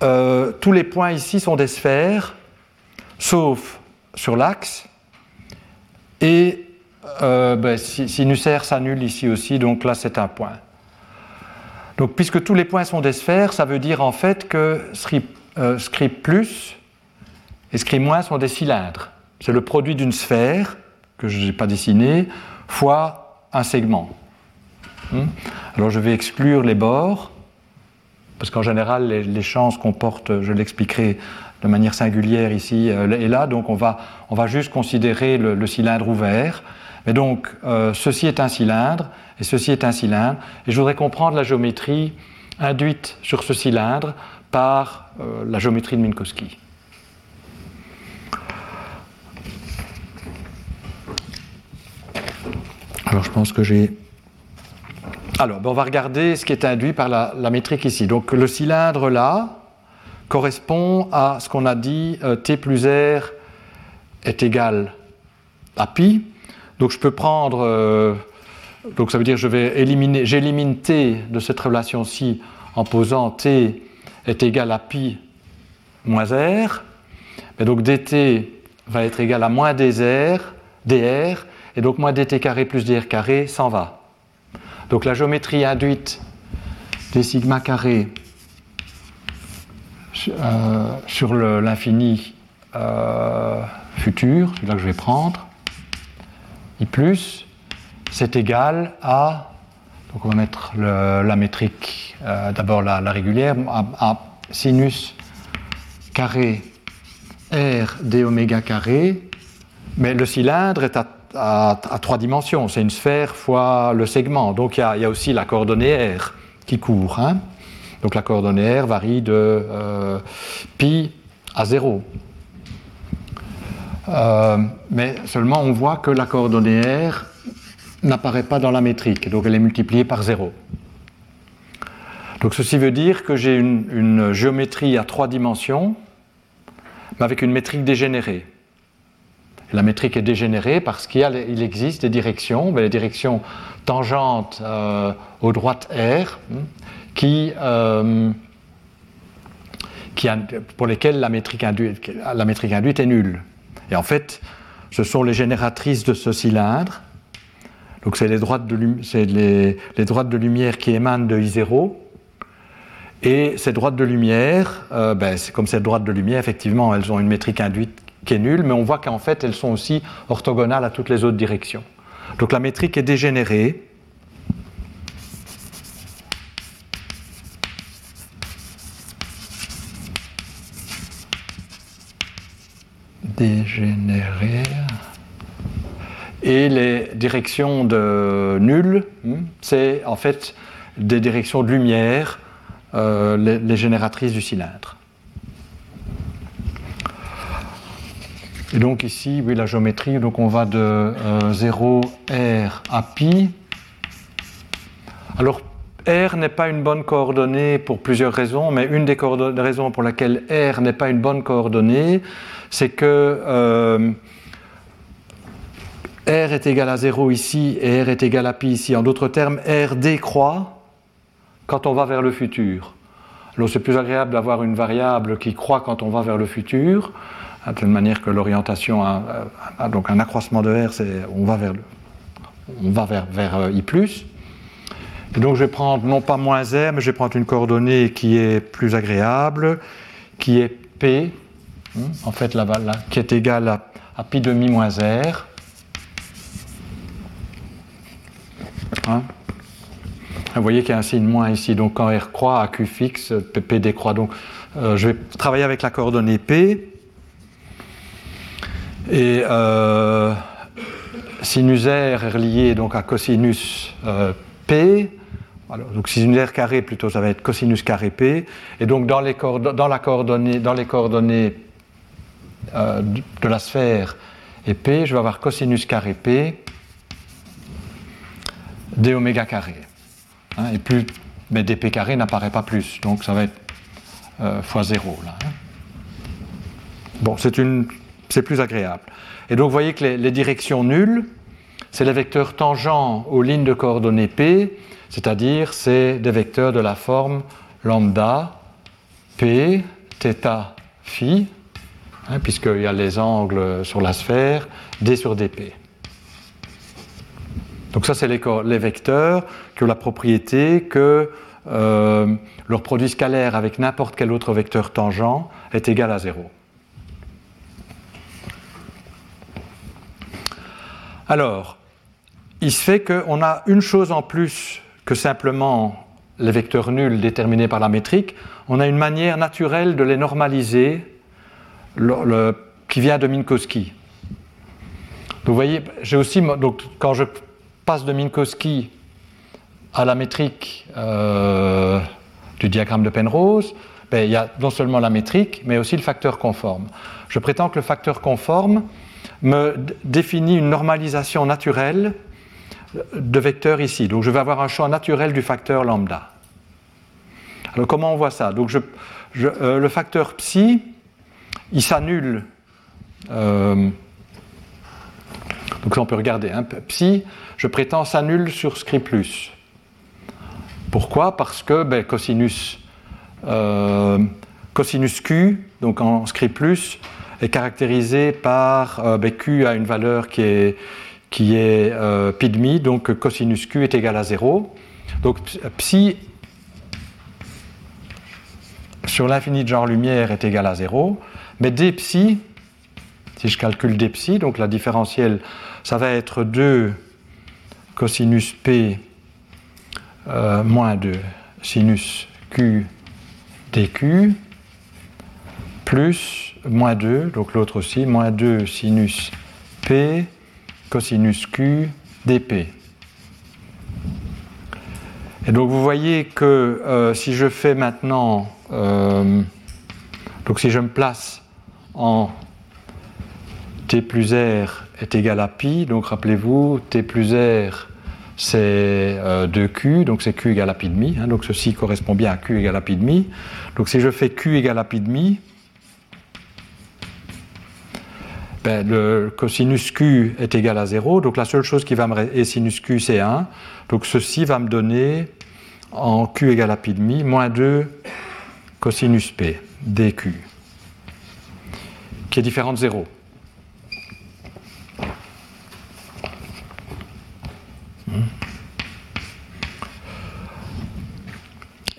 euh, tous les points ici sont des sphères, sauf sur l'axe, et ben, sinusère s'annule ici aussi, donc là c'est un point. Donc puisque tous les points sont des sphères, ça veut dire en fait que script plus et script moins sont des cylindres. C'est le produit d'une sphère, que je n'ai pas dessinée, fois un segment. Hmm? Alors je vais exclure les bords. parce qu'en général, les, champs se comportent, je l'expliquerai de manière singulière ici et là, donc on va, on va juste considérer le, cylindre ouvert. Mais donc, ceci est un cylindre, et ceci est un cylindre, et je voudrais comprendre la géométrie induite sur ce cylindre par la géométrie de Minkowski. Alors je pense que j'ai... Alors ben, on va regarder ce qui est induit par la, métrique ici. Donc le cylindre là correspond à ce qu'on a dit euh, T plus R est égal à pi. Donc je peux prendre... Euh, donc ça veut dire que je vais éliminer, j'élimine T de cette relation-ci en posant T est égal à pi moins R. Donc dt va être égal à moins dr, dr, et donc moins dt carré plus dr carré s'en va. Donc la géométrie induite des sigma carré euh, sur l'infini euh, futur, c'est là que je vais prendre, i plus, c'est égal à, donc on va mettre la métrique, euh, d'abord la, régulière, à, sinus carré r d oméga carré, mais le cylindre est à à, trois dimensions. C'est une sphère fois le segment. Donc il y a, aussi la coordonnée R qui court. Hein. Donc la coordonnée R varie de euh, pi à 0. Euh, mais seulement on voit que la coordonnée R n'apparaît pas dans la métrique, donc elle est multipliée par 0. Donc ceci veut dire que j'ai une, une géométrie à trois dimensions, mais avec une métrique dégénérée. La métrique est dégénérée parce qu'il existe des directions, les directions tangentes euh, aux droites R, hein, euh, pour lesquelles la métrique, induite, est nulle. Et en fait, ce sont les génératrices de ce cylindre. Donc c'est les, droites de, les, les droites de lumière qui émanent de I0. Et ces droites de lumière, euh, ben, comme ces droites de lumière, effectivement, elles ont une métrique induite qui est nulle, mais on voit qu'en fait, elles sont aussi orthogonales à toutes les autres directions. Donc la métrique est dégénérée. Dégénérée. Et les directions de nulles, hmm, c'est en fait des directions de lumière, euh, les génératrices du cylindre. Et donc ici, oui, la géométrie, donc on va de 0 euh, R à pi. Alors, R n'est pas une bonne coordonnée pour plusieurs raisons, mais une des raisons pour laquelle R n'est pas une bonne coordonnée, c'est que euh, R est égal à 0 ici et R est égal à pi ici. En d'autres termes, R décroît quand on va vers le futur. Alors c'est plus agréable d'avoir une variable qui croît quand on va vers le futur, de telle manière que l'orientation a, donc un accroissement de R, c'est on va vers, on va vers, vers euh, I+. Donc je vais prendre non pas moins R, mais je vais prendre une coordonnée qui est plus agréable, qui est P, hein, en fait là, qui est égale à, à pi demi moins R. Hein. Vous voyez qu'il y a un signe moins ici, donc quand R croît à Q fixe, P décroît. Donc euh, je vais travailler avec la coordonnée P. Et euh, sinus R est relié donc à cosinus euh, P. donc sinus carré plutôt, ça va être cosinus carré P. Et donc dans les, dans la coordonnée, dans les coordonnées euh, de la sphère et P, je vais avoir cosinus carré P d oméga carré. Hein, et plus, mais dp carré n'apparaît pas plus, donc ça va être fois 0 là. Hein. Bon, c'est une c'est plus agréable. Et donc vous voyez que les, directions nulles, c'est les vecteurs tangents aux lignes de coordonnées P, c'est-à-dire c'est des vecteurs de la forme lambda P, θ, phi, hein, puisqu'il y a les angles sur la sphère, D sur dP. Donc ça, c'est les, vecteurs qui ont la propriété que euh, leur produit scalaire avec n'importe quel autre vecteur tangent est égal à 0. Alors, il se fait qu'on a une chose en plus que simplement les vecteurs nuls déterminés par la métrique, on a une manière naturelle de les normaliser qui vient de Minkowski. vous voyez, aussi, quand je passe de Minkowski à la métrique euh, du diagramme de Penrose, ben, il y a non seulement la métrique, mais aussi le facteur conforme. Je prétends que le facteur conforme me définit une normalisation naturelle de vecteurs ici. Donc je vais avoir un champ naturel du facteur lambda. Alors comment on voit ça? Donc euh, le facteur psi, il s'annule. Euh, donc ça on peut regarder. Hein, psi, je prétends s'annule sur script Pourquoi? Parce que ben, cosinus, euh, cosinus q, donc en script plus, est caractérisé par euh, ben, q a une valeur qui est, qui est euh, pi demi, donc cosinus q est égal à 0. Donc psi sur l'infini de genre lumière est égal à 0, mais d psi, si je calcule d psi, donc la différentielle, ça va être 2 cosinus p euh, moins 2 sinus q dq plus moins 2, donc l'autre aussi, moins 2 sinus P cosinus Q dP. Et donc vous voyez que euh, si je fais maintenant, euh, donc si je me place en T plus R est égal à pi, donc rappelez-vous, T plus R c'est 2Q, euh, donc c'est Q égale à pi demi, hein, donc ceci correspond bien à Q égale à pi demi. Donc si je fais Q égale à pi demi, ben, le cosinus q est égal à 0, donc la seule chose qui va me et sinus q c'est 1, donc ceci va me donner en q égale à pi demi, moins 2 cosinus p dq, qui est différent de 0.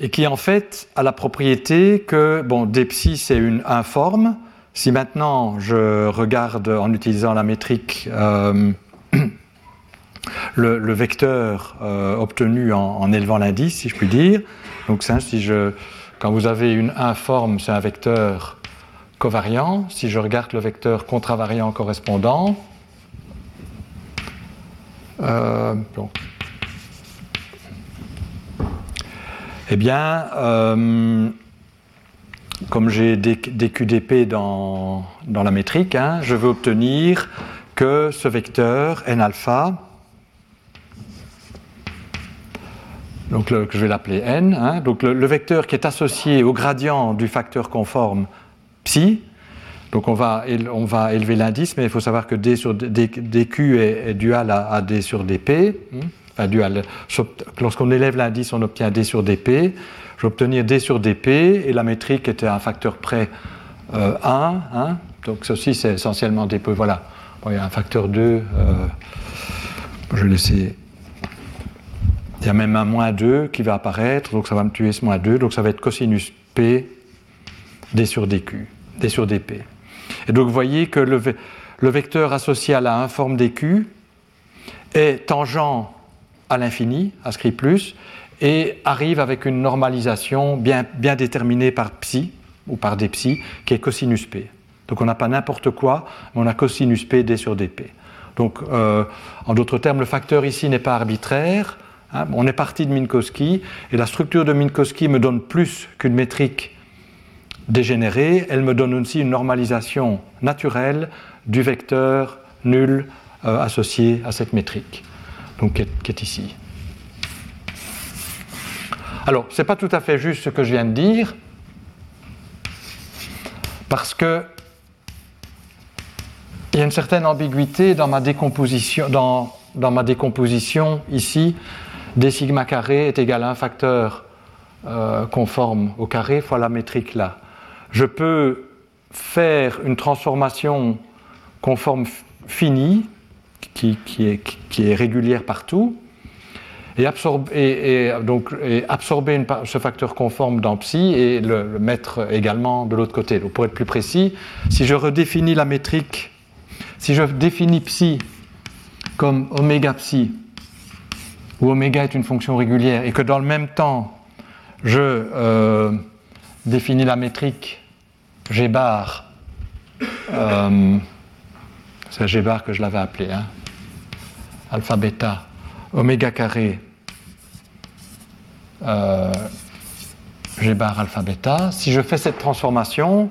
Et qui en fait a la propriété que, bon, d psi c'est une informe, si maintenant je regarde en utilisant la métrique euh, *clears throat* le, vecteur euh, obtenu en, élevant l'indice, si je puis dire, donc si quand vous avez une informe, c'est un vecteur covariant. Si je regarde le vecteur contravariant correspondant, euh, eh bien, comme j'ai des, QDP dans, la métrique, hein, je veux obtenir que ce vecteur n alpha, donc que je vais l'appeler n, hein, donc le, vecteur qui est associé au gradient du facteur conforme psi, donc on va, élever l'indice, mais il faut savoir que d sur dq est, dual à, d sur dp. Hein. Lorsqu'on élève l'indice, on obtient d sur dp obtenir d sur dp, et la métrique était un facteur près 1. Euh, hein. donc ceci, c'est essentiellement dp. Voilà, il y a un facteur 2. Euh, je vais laisser. Il y a même un moins 2 qui va apparaître, donc ça va me tuer ce moins 2. Donc ça va être cosinus p d sur dq, d sur dp. Et donc vous voyez que le, vecteur associé à la informe dq est tangent à l'infini, à script plus, et arrive avec une normalisation bien, déterminée par psi, ou par d psi, qui est cosinus p. Donc on n'a pas n'importe quoi, mais on a cosinus p d sur dp. Donc euh, en d'autres termes, le facteur ici n'est pas arbitraire. Hein. on est parti de Minkowski, et la structure de Minkowski me donne plus qu'une métrique dégénérée, elle me donne aussi une normalisation naturelle du vecteur nul euh, associé à cette métrique, donc qui est ici. Alors, ce n'est pas tout à fait juste ce que je viens de dire, parce que il y a une certaine ambiguïté dans ma décomposition, ici, d sigma carré est égal à un facteur euh, conforme au carré fois la métrique là. Je peux faire une transformation conforme finie, qui, est, régulière partout, et absorber, donc, absorber ce facteur conforme dans psi et le, mettre également de l'autre côté. Pour être plus précis, si je redéfinis la métrique, si je définis psi comme oméga psi, où oméga est une fonction régulière, et que dans le même temps, je définis la métrique G bar, c'est G bar que je l'avais appelé, hein, alpha bêta, oméga carré, G bar alpha bêta. Si je fais cette transformation,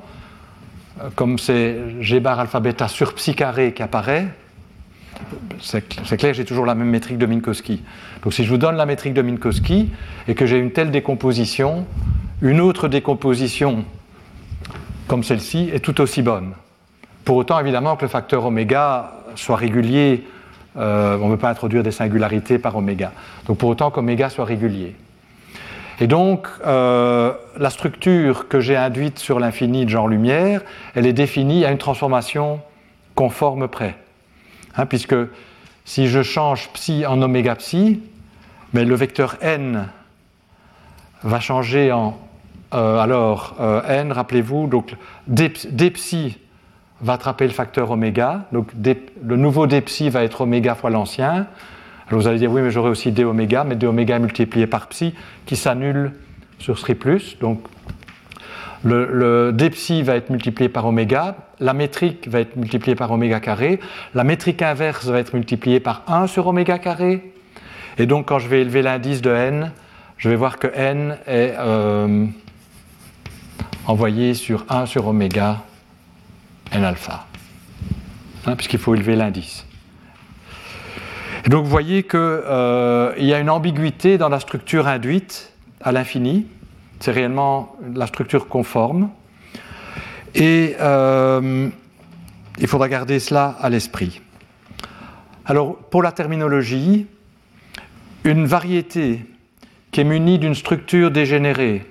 euh, comme c'est G bar alpha bêta sur psi carré qui apparaît, c'est clair, j'ai toujours la même métrique de Minkowski. Donc si je vous donne la métrique de Minkowski et que j'ai une telle décomposition, une autre décomposition comme celle-ci est tout aussi bonne. Pour autant, évidemment, que le facteur oméga soit régulier, euh, on ne veut pas introduire des singularités par oméga. Donc pour autant qu'oméga soit régulier. Et donc, euh, la structure que j'ai induite sur l'infini de genre lumière, elle est définie à une transformation conforme près. Hein, puisque si je change psi en oméga psi, mais le vecteur n va changer en. Euh, alors, n, rappelez-vous, donc d, va attraper le facteur oméga, donc le nouveau d psi va être oméga fois l'ancien. Alors vous allez dire, oui, mais j'aurai aussi d oméga, mais d oméga multiplié par psi qui s'annule sur ce plus. Donc le, psi va être multiplié par oméga, la métrique va être multipliée par oméga carré, la métrique inverse va être multipliée par 1 sur oméga carré. Et donc quand je vais élever l'indice de n, je vais voir que n est euh, envoyé sur 1 sur oméga n alpha, hein, puisqu'il faut élever l'indice. Donc vous voyez qu'il euh, y a une ambiguïté dans la structure induite à l'infini. C'est réellement la structure conforme. Et euh, il faudra garder cela à l'esprit. Alors pour la terminologie, une variété qui est munie d'une structure dégénérée,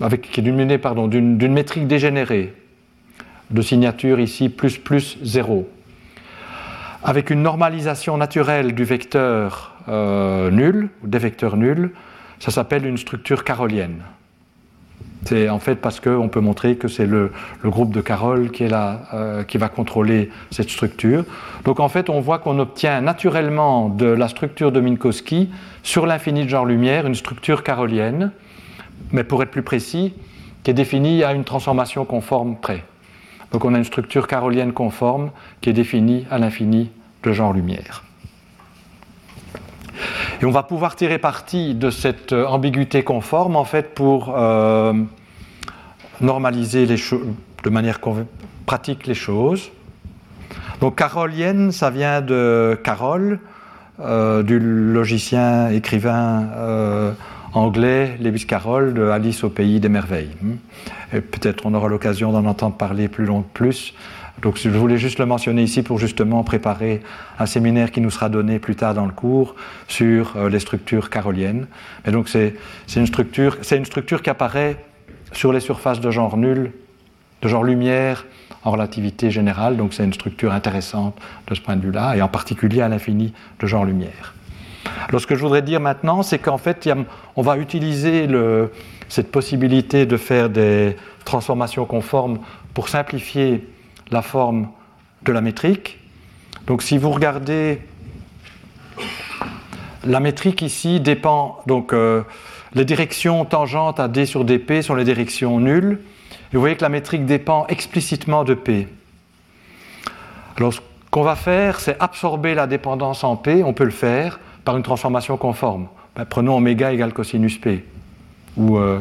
avec, qui est d'une métrique dégénérée, de signature ici plus plus 0, avec une normalisation naturelle du vecteur euh, nul, ou des vecteurs nuls, ça s'appelle une structure carolienne. C'est en fait parce qu'on peut montrer que c'est le, groupe de Carole qui, euh, qui va contrôler cette structure. Donc en fait, on voit qu'on obtient naturellement de la structure de Minkowski sur l'infini de genre lumière une structure carolienne, mais pour être plus précis, qui est définie à une transformation conforme près. Donc on a une structure carolienne conforme qui est définie à l'infini de genre lumière. Et on va pouvoir tirer parti de cette euh, ambiguïté conforme en fait pour euh, normaliser les de manière pratique les choses. Donc carolienne, ça vient de Carole, euh, du logicien écrivain anglais Lewis Carroll de Alice au pays des merveilles. Et peut-être on aura l'occasion d'en entendre parler plus long, plus. Donc je voulais juste le mentionner ici pour justement préparer un séminaire qui nous sera donné plus tard dans le cours sur euh, les structures caroliennes. Et donc c'est une structure, c'est une structure qui apparaît sur les surfaces de genre nul, de genre lumière en relativité générale. Donc c'est une structure intéressante de ce point de vue-là, et en particulier à l'infini de genre lumière. Alors ce que je voudrais dire maintenant, c'est qu'en fait, on va utiliser cette possibilité de faire des transformations conformes pour simplifier la forme de la métrique. Donc si vous regardez, la métrique ici dépend, donc euh, les directions tangentes à d sur dp sont les directions nulles. Vous voyez que la métrique dépend explicitement de p. Alors ce qu'on va faire, c'est absorber la dépendance en p, on peut le faire, par une transformation conforme. Ben, prenons oméga égale cosinus p, ou euh,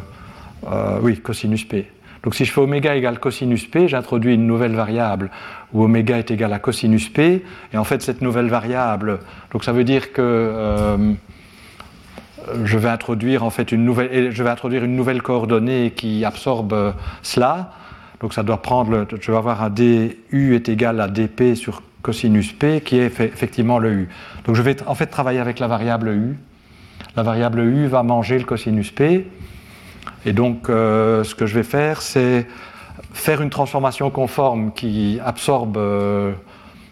euh, oui, cosinus p. Donc si je fais oméga égale cosinus p, j'introduis une nouvelle variable où oméga est égal à cosinus p, et en fait cette nouvelle variable, donc ça veut dire que euh, je vais introduire en fait une nouvelle, je vais introduire une nouvelle coordonnée qui absorbe cela. Donc ça doit prendre, je vais avoir un du est égal à dp sur cosinus p, qui est effectivement le u. Donc je vais en fait travailler avec la variable u. La variable u va manger le cosinus p. Et donc euh, ce que je vais faire, c'est faire une transformation conforme qui absorbe euh,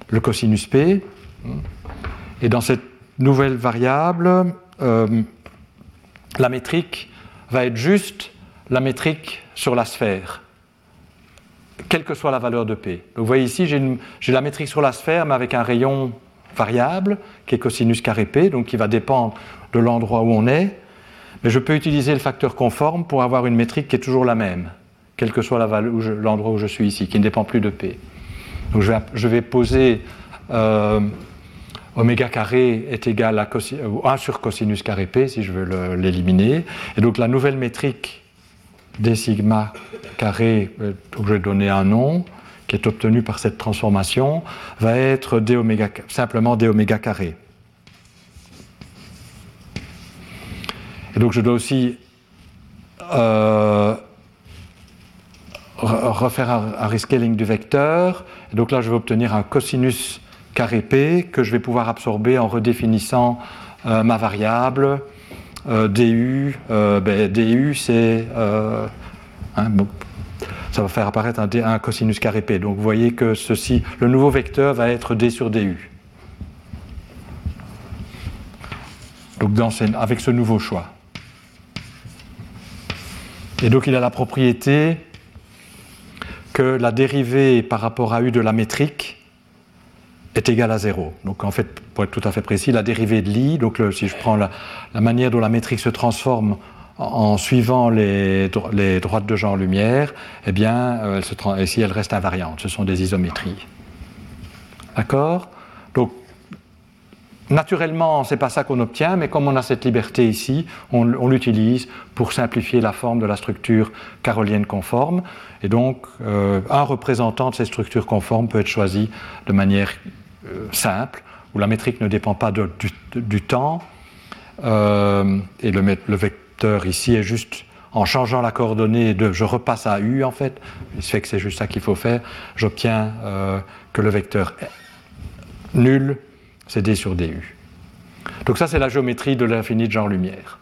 le cosinus p. Et dans cette nouvelle variable, euh, la métrique va être juste la métrique sur la sphère quelle que soit la valeur de P. Vous voyez ici, j'ai la métrique sur la sphère, mais avec un rayon variable, qui est cosinus carré P, donc qui va dépendre de l'endroit où on est. mais je peux utiliser le facteur conforme pour avoir une métrique qui est toujours la même, quel que soit l'endroit où, je suis ici, qui ne dépend plus de P. Donc je vais, poser euh, oméga carré est égal à 1 sur cosinus carré P, si je veux l'éliminer. Et donc la nouvelle métrique d sigma carré, donc je vais donner un nom, qui est obtenu par cette transformation, va être d simplement d oméga carré. Et donc je dois aussi euh, refaire un, rescaling du vecteur. Donc là, je vais obtenir un cosinus carré p que je vais pouvoir absorber en redéfinissant euh, ma variable du. Ben, du, c'est. Hein, ça va faire apparaître un, un, cosinus carré p. Donc vous voyez que ceci, le nouveau vecteur va être d sur du. Donc dans avec ce nouveau choix. Et donc il a la propriété que la dérivée par rapport à u de la métrique est égale à 0. Donc en fait, pour être tout à fait précis, la dérivée de l'i, donc si je prends la, manière dont la métrique se transforme en, suivant les, droites de genre lumière, eh bien, euh, elle se, elle reste invariante. Ce sont des isométries. D'accord? Donc Naturellement, ce n'est pas ça qu'on obtient, mais comme on a cette liberté ici, on, l'utilise pour simplifier la forme de la structure carolienne conforme. Et donc, euh, un représentant de ces structures conformes peut être choisi de manière simple, où la métrique ne dépend pas du, temps, euh, et le, vecteur ici est juste en changeant la coordonnée de je repasse à u en fait, il se fait que c'est juste ça qu'il faut faire, j'obtiens que le vecteur nul c'est d sur du. Donc ça, c'est la géométrie de l'infini de genre lumière.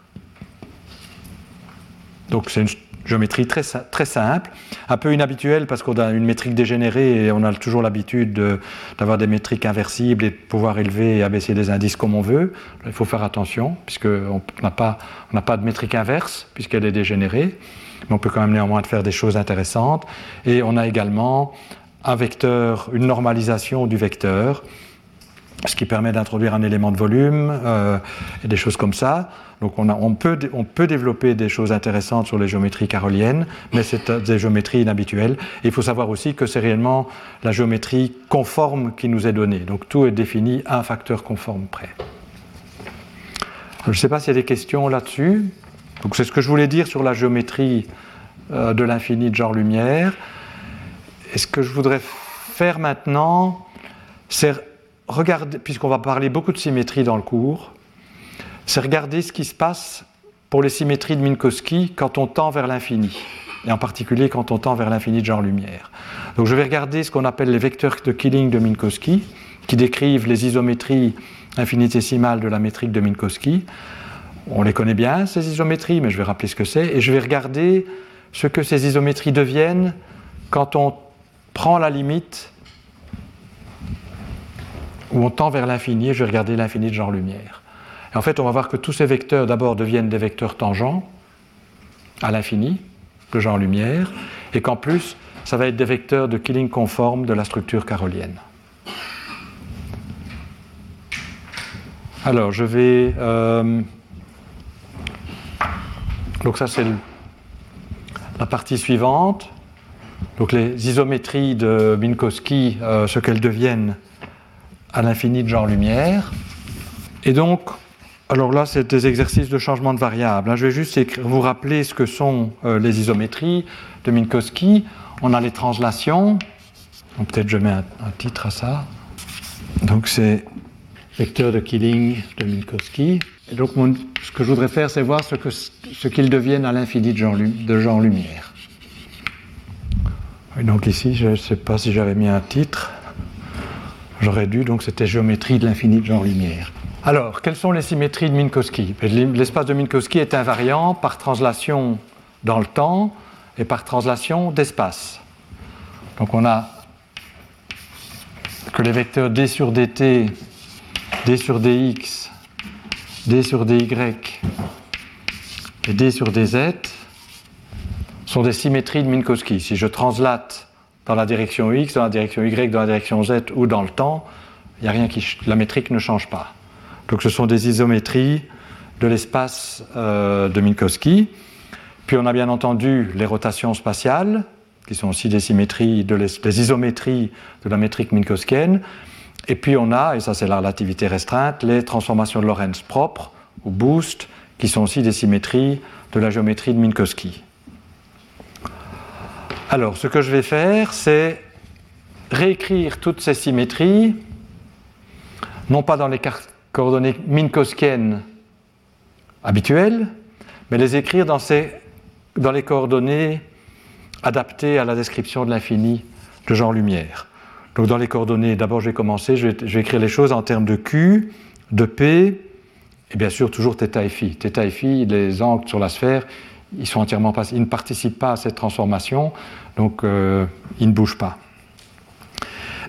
Donc c'est une géométrie très, très simple, un peu inhabituelle parce qu'on a une métrique dégénérée et on a toujours l'habitude d'avoir des métriques inversibles et de pouvoir élever et abaisser des indices comme on veut. il faut faire attention puisqu'on n'a pas, pas de métrique inverse puisqu'elle est dégénérée, mais on peut quand même néanmoins faire des choses intéressantes. Et on a également un vecteur, une normalisation du vecteur ce qui permet d'introduire un élément de volume euh, et des choses comme ça. Donc on, peut, développer des choses intéressantes sur les géométries caroliennes, mais c'est des géométries inhabituelles. il faut savoir aussi que c'est réellement la géométrie conforme qui nous est donnée. Donc tout est défini à un facteur conforme près. Je ne sais pas s'il y a des questions là-dessus. Donc c'est ce que je voulais dire sur la géométrie euh, de l'infini de genre lumière. Et ce que je voudrais faire maintenant, c'est puisqu'on va parler beaucoup de symétrie dans le cours, c'est regarder ce qui se passe pour les symétries de Minkowski quand on tend vers l'infini, et en particulier quand on tend vers l'infini de genre lumière. Donc je vais regarder ce qu'on appelle les vecteurs de Killing de Minkowski, qui décrivent les isométries infinitésimales de la métrique de Minkowski. On les connaît bien, ces isométries, mais je vais rappeler ce que c'est, et je vais regarder ce que ces isométries deviennent quand on prend la limite où on tend vers l'infini, je vais regarder l'infini de genre lumière. Et en fait, on va voir que tous ces vecteurs d'abord deviennent des vecteurs tangents à l'infini, de genre lumière, et qu'en plus, ça va être des vecteurs de Killing conforme de la structure carolienne. Alors, je vais. Euh, donc, ça, c'est la partie suivante. Donc, les isométries de Minkowski, euh, ce qu'elles deviennent à l'infini de genre lumière. Et donc, alors là, c'est des exercices de changement de variable. Hein. Je vais juste vous rappeler ce que sont euh, les isométries de Minkowski. On a les translations. Peut-être je mets un, titre à ça. Donc c'est vecteur de Killing de Minkowski. Et donc ce que je voudrais faire, c'est voir ce qu'ils deviennent à l'infini de genre, de genre donc ici, je ne sais pas si j'avais mis un titre. J'aurais dû, donc c'était géométrie de l'infini de genre lumière. Alors, quelles sont les symétries de Minkowski? L'espace de Minkowski est invariant par translation dans le temps et par translation d'espace. Donc on a que les vecteurs d sur dt, d sur dx, d sur dy et d sur dz sont des symétries de Minkowski. Si je translate dans la direction x, dans la direction y, dans la direction z ou dans le temps, il a rien qui, la métrique ne change pas. Donc ce sont des isométries de l'espace de Minkowski. Puis on a bien entendu les rotations spatiales, qui sont aussi des symétries, de des isométries de la métrique minkowskienne. Et puis on a, et ça c'est la relativité restreinte, les transformations de Lorentz propres, ou boost, qui sont aussi des symétries de la géométrie de Minkowski. Alors, ce que je vais faire, c'est réécrire toutes ces symétries, non pas dans les coordonnées minkowskiennes habituelles, mais les écrire dans, les coordonnées adaptées à la description de l'infini de Jean Lumière. Donc dans les coordonnées, d'abord je vais commencer, je vais, écrire les choses en termes de Q, de P, et bien sûr toujours θ et phi. θ et phi, les angles sur la sphère, ils, ne participent pas à cette transformation, donc euh, ils ne bougent pas.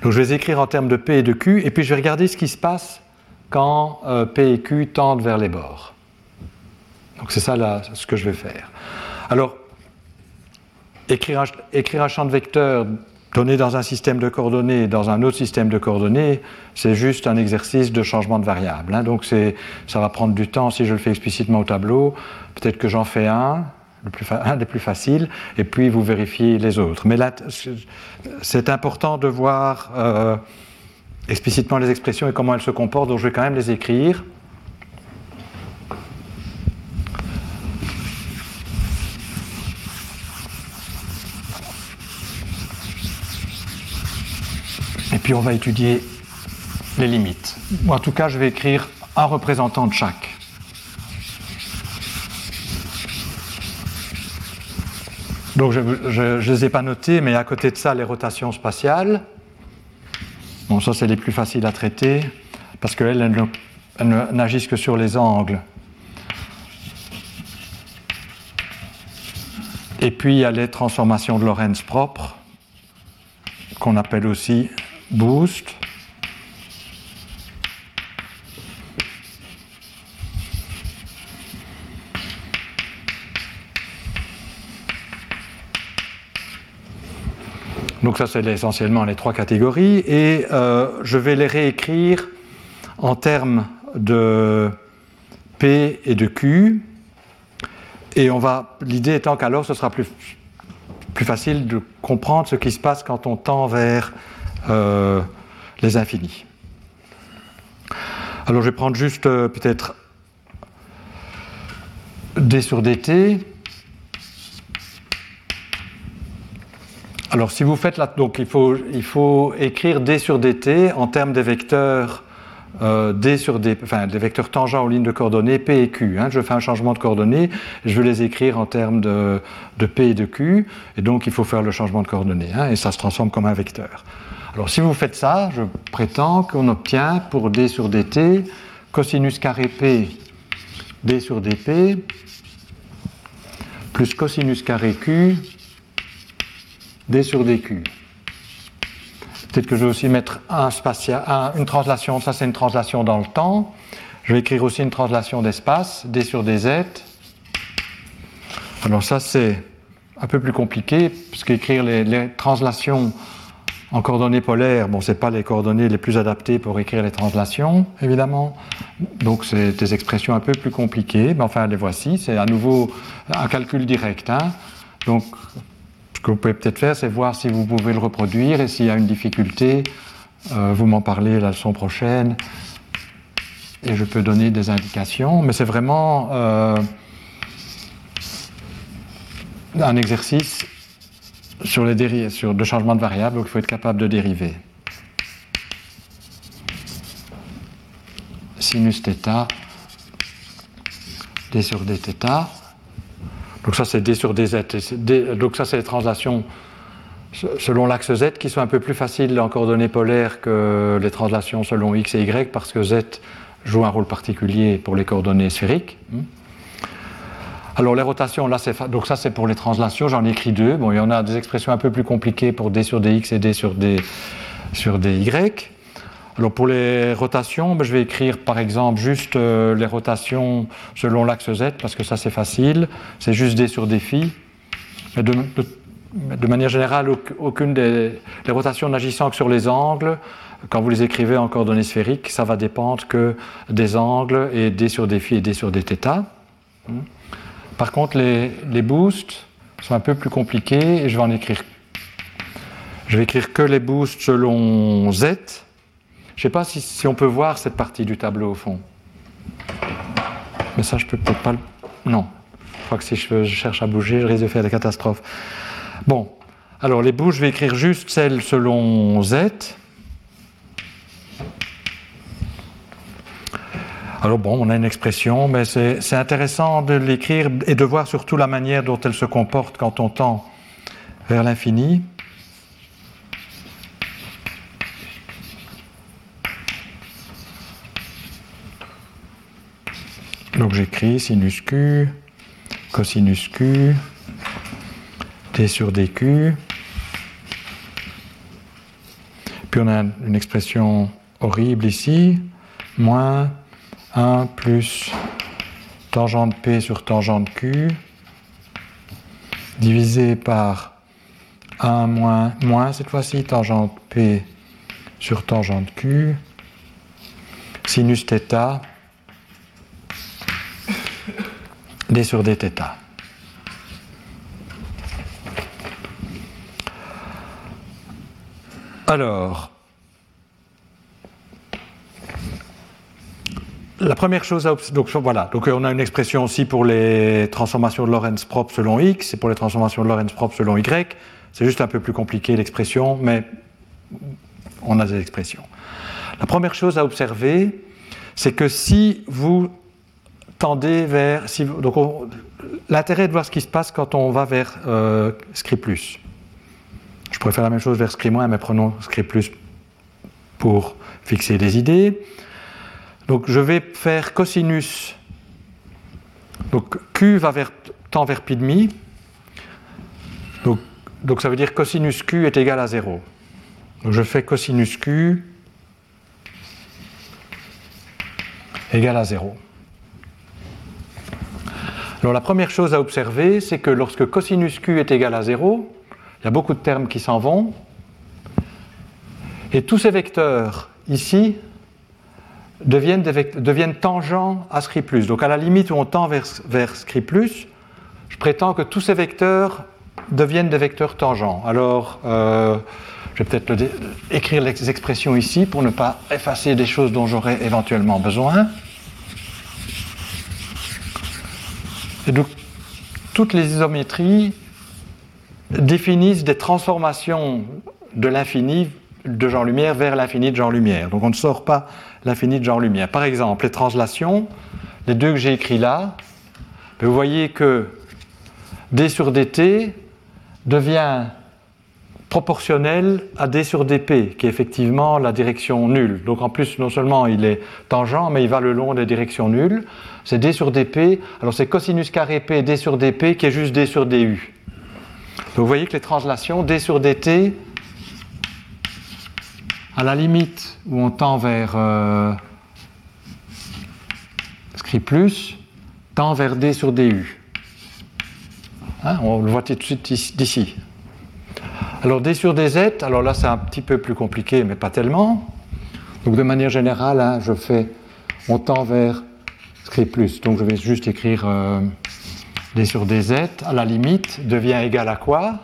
Donc je vais écrire en termes de P et de Q, et puis je vais regarder ce qui se passe quand euh, P et Q tendent vers les bords. Donc c'est ça ce que je vais faire. Alors, écrire un champ de vecteurs donné dans un système de coordonnées dans un autre système de coordonnées, c'est juste un exercice de changement de variable. Hein. Donc ça va prendre du temps si je le fais explicitement au tableau. Peut-être que j'en fais un, *laughs* un des plus faciles, et puis vous vérifiez les autres. Mais là, c'est important de voir euh, explicitement les expressions et comment elles se comportent, donc je vais quand même les écrire. Puis on va étudier les limites. en tout cas, je vais écrire un représentant de chaque. Donc je ne les ai pas notés, mais à côté de ça, les rotations spatiales. Bon, ça, c'est les plus faciles à traiter, parce qu'elles elles, n'agissent que sur les angles. Et puis, il y a les transformations de Lorentz propres, qu'on appelle aussi boost. Donc ça, c'est essentiellement les trois catégories. Et euh, je vais les réécrire en termes de P et de Q. Et on va, l'idée étant qu'alors, ce sera plus, plus facile de comprendre ce qui se passe quand on tend vers euh, les infinis. Alors je vais prendre juste euh, peut-être d sur dt. Alors si vous faites là, donc il faut, il faut écrire d sur dt en termes des vecteurs euh, d sur d, enfin des vecteurs tangents aux lignes de coordonnées p et q. Hein. Je fais un changement de coordonnées, je vais les écrire en termes de, p et de q, et donc il faut faire le changement de coordonnées, hein, et ça se transforme comme un vecteur. Alors si vous faites ça, je prétends qu'on obtient pour d sur dt cosinus carré p d sur dp plus cosinus carré q d sur dq. Peut-être que je vais aussi mettre une translation, ça c'est une translation dans le temps. Je vais écrire aussi une translation d'espace, d sur dz. Alors ça c'est un peu plus compliqué, puisqu'écrire les, les translations en coordonnées polaires, bon, ce pas les coordonnées les plus adaptées pour écrire les translations, évidemment. Donc, c'est des expressions un peu plus compliquées, mais enfin, les voici. C'est à nouveau un calcul direct. Hein. Donc, que vous pouvez peut-être faire, c'est voir si vous pouvez le reproduire et s'il y a une difficulté, euh, vous m'en parlez la leçon prochaine et je peux donner des indications. Mais c'est vraiment euh, un exercice sur, les sur le changement de variable, donc il faut être capable de dériver. Sinus θ, d sur dθ. Donc ça c'est d sur dz. donc ça c'est les translations selon l'axe z qui sont un peu plus faciles en coordonnées polaires que les translations selon x et y parce que z joue un rôle particulier pour les coordonnées sphériques. Alors les rotations, là, donc ça c'est pour les translations, j'en ai écrit deux. Bon, il y en a des expressions un peu plus compliquées pour d sur dx et d sur, d, sur dy. Alors pour les rotations, ben, je vais écrire par exemple juste euh, les rotations selon l'axe z, parce que ça c'est facile. C'est juste d sur d phi. de manière générale, aucune des les rotations n'agissant que sur les angles, quand vous les écrivez en coordonnées sphériques, ça va dépendre que des angles et d sur des phi et d sur des θ. Par contre, les, les, boosts sont un peu plus compliqués et je vais en écrire. Je vais écrire que les boosts selon z. Je ne sais pas si, on peut voir cette partie du tableau au fond. Mais ça, je peux peut-être pas. Non. Je crois que si je, je cherche à bouger, je risque de faire des catastrophes. Bon, alors les bouches, je vais écrire juste celles selon Z. Alors bon, on a une expression, mais c'est intéressant de l'écrire et de voir surtout la manière dont elle se comporte quand on tend vers l'infini. Donc j'écris sinus Q, cosinus Q, d sur dq. Puis on a une expression horrible ici, moins 1 plus tangente P sur tangente Q, divisé par 1 moins, moins cette fois-ci, tangente P sur tangente Q, sinus θ, d sur dθ. Alors, la première chose à donc voilà, donc on a une expression aussi pour les transformations de Lorentz propres selon x et pour les transformations de Lorentz propres selon y. C'est juste un peu plus compliqué l'expression, mais on a des expressions. La première chose à observer, c'est que si vous tendez vers, donc l'intérêt de voir ce qui se passe quand on va vers euh, plus. Je pourrais faire la même chose vers moins, mais prenons plus pour fixer des idées. Donc je vais faire cosinus. Donc Q va vers, tend vers pi demi. Donc, donc ça veut dire cosinus Q est égal à 0. Donc je fais cosinus Q égal à 0. Alors la première chose à observer, c'est que lorsque cosinus Q est égal à 0, il y a beaucoup de termes qui s'en vont. Et tous ces vecteurs ici deviennent, tangents à script Donc à la limite où on tend vers, vers script je prétends que tous ces vecteurs deviennent des vecteurs tangents. Alors, euh, je vais peut-être écrire les expressions ici pour ne pas effacer des choses dont j'aurais éventuellement besoin. Donc, toutes les isométries définissent des transformations de l'infini de Jean-Lumière vers l'infini de Jean-Lumière. Donc on ne sort pas l'infini de Jean-Lumière. Par exemple, les translations, les deux que j'ai écrits là, ben, vous voyez que d sur dt devient proportionnel à d sur dp, qui est effectivement la direction nulle. Donc en plus, non seulement il est tangent, mais il va le long des directions nulles. C'est d sur dp. Alors c'est cosinus carré p d sur dp qui est juste d sur du. Vous voyez que les translations d sur dt, à la limite où on tend vers euh, script plus, tend vers d sur du. Hein, on le voit tout de suite d'ici. Alors d sur dz, alors là c'est un petit peu plus compliqué, mais pas tellement. Donc de manière générale, hein, je fais, on tend vers script plus. Donc je vais juste écrire euh, d sur dz, à la limite, devient égal à quoi?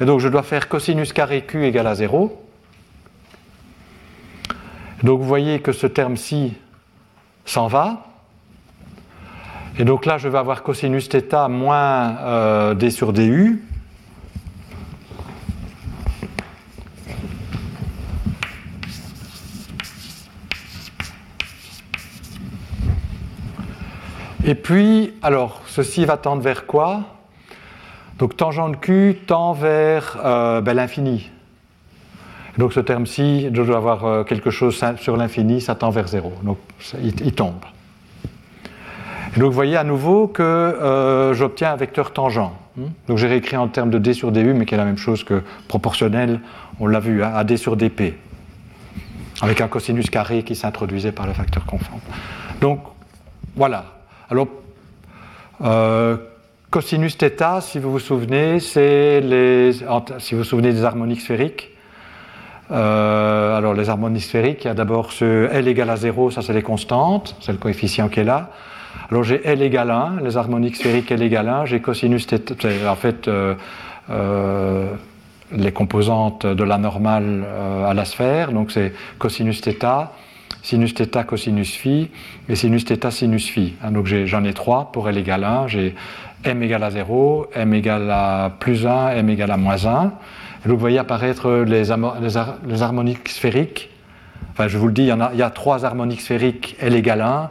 Et donc je dois faire cosinus carré q égale à 0. Donc vous voyez que ce terme-ci s'en va. Et donc là, je vais avoir cosinus θ moins euh, d sur du. Et puis, alors, ceci va tendre vers quoi? Donc, tangente Q tend vers euh, ben, l'infini. Donc, ce terme-ci, je dois avoir euh, quelque chose sur l'infini, ça tend vers zéro. Donc, il, tombe. Donc, vous voyez à nouveau que euh, j'obtiens un vecteur tangent. Hein. Donc, j'ai réécrit en termes de d sur du, mais qui est la même chose que proportionnel, on l'a vu, hein, à d sur dp, avec un cosinus carré qui s'introduisait par le facteur conforme. Donc, voilà. Alors, euh, cosinus θ, si vous vous souvenez, c'est les, si vous vous souvenez des harmoniques sphériques. Euh, alors les harmoniques sphériques, il y a d'abord ce L égale à 0, ça c'est les constantes, c'est le coefficient qui est là. Alors j'ai L égale 1, les harmoniques sphériques L égale 1, j'ai cosinus θ, c'est en fait euh, euh, les composantes de la normale à la sphère, donc c'est cosinus θ, sinus θ, cosinus phi, et sinus θ, sinus phi. Hein, donc j'en ai, trois pour L égale 1, j'ai m égale à 0, m égale à plus 1, m égale à moins 1. Et vous voyez apparaître les, les, harmoniques sphériques. Enfin, je vous le dis, il y, en a, il y a trois harmoniques sphériques L égale 1.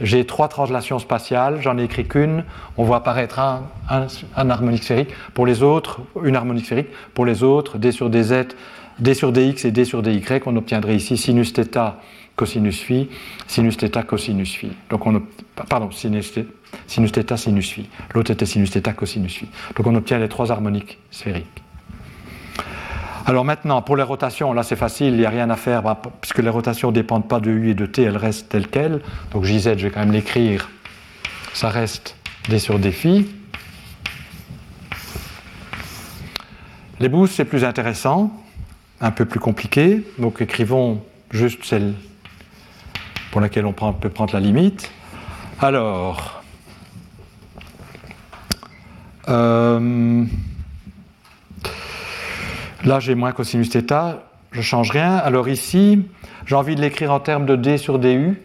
J'ai trois translations spatiales, j'en ai écrit qu'une. On voit apparaître un, un, harmonique sphérique. Pour les autres, une harmonique sphérique. Pour les autres, d sur dz, d sur dx et d sur dy. On obtiendrait ici sinus θ cosinus phi, sinus θ cosinus phi. Donc on, pardon, sinus θ sinus θ, sinus phi. L'autre était sinus θ, cosinus phi. Donc on obtient les trois harmoniques sphériques. Alors maintenant, pour les rotations, là c'est facile, il n'y a rien à faire, bah, puisque les rotations ne dépendent pas de U et de T, elles restent telles quelles. Donc JZ, je vais quand même l'écrire, ça reste D sur D phi. Les boosts, c'est plus intéressant, un peu plus compliqué. Donc écrivons juste celle pour laquelle on peut prendre la limite. Alors, euh, là, j'ai moins cosinus θ, je ne change rien. Alors ici, j'ai envie de l'écrire en termes de d sur du.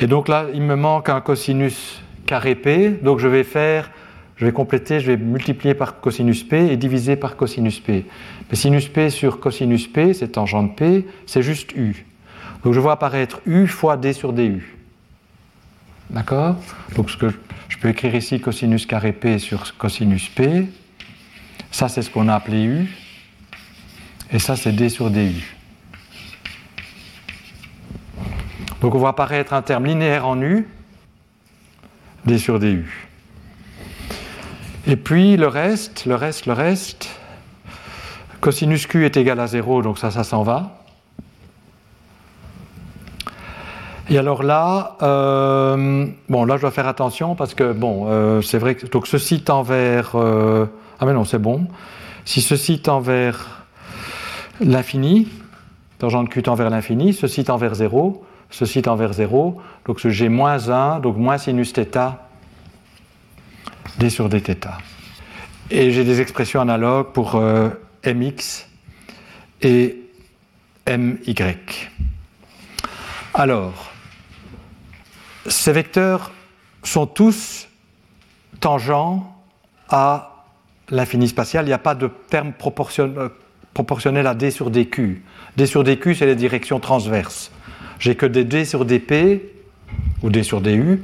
Et donc là, il me manque un cosinus carré p. Donc je vais faire, je vais compléter, je vais multiplier par cosinus p et diviser par cosinus p. Mais sinus p sur cosinus p, c'est tangente p, c'est juste u. Donc je vois apparaître u fois d sur du. D'accord? Donc je peux écrire ici cosinus carré p sur cosinus p. Ça, c'est ce qu'on a appelé u. Et ça, c'est d sur du. Donc on voit apparaître un terme linéaire en u, d sur du. Et puis le reste, le reste, le reste, cosinus q est égal à 0, donc ça, ça s'en va. Et alors là, euh, bon, là je dois faire attention parce que bon, euh, c'est vrai que donc ceci tend vers euh, ah mais non c'est bon. Si ceci tend vers l'infini, tangente q tend vers l'infini, ceci tend vers 0, ceci tend vers 0, donc ce g moins 1, donc moins sinus θ d sur dθ. Et j'ai des expressions analogues pour mx et my. Alors, ces vecteurs sont tous tangents à l'infini spatial. Il n'y a pas de terme euh, proportionnel à d sur dq. d sur dq, c'est les directions transverses. J'ai que des d sur dp ou d sur du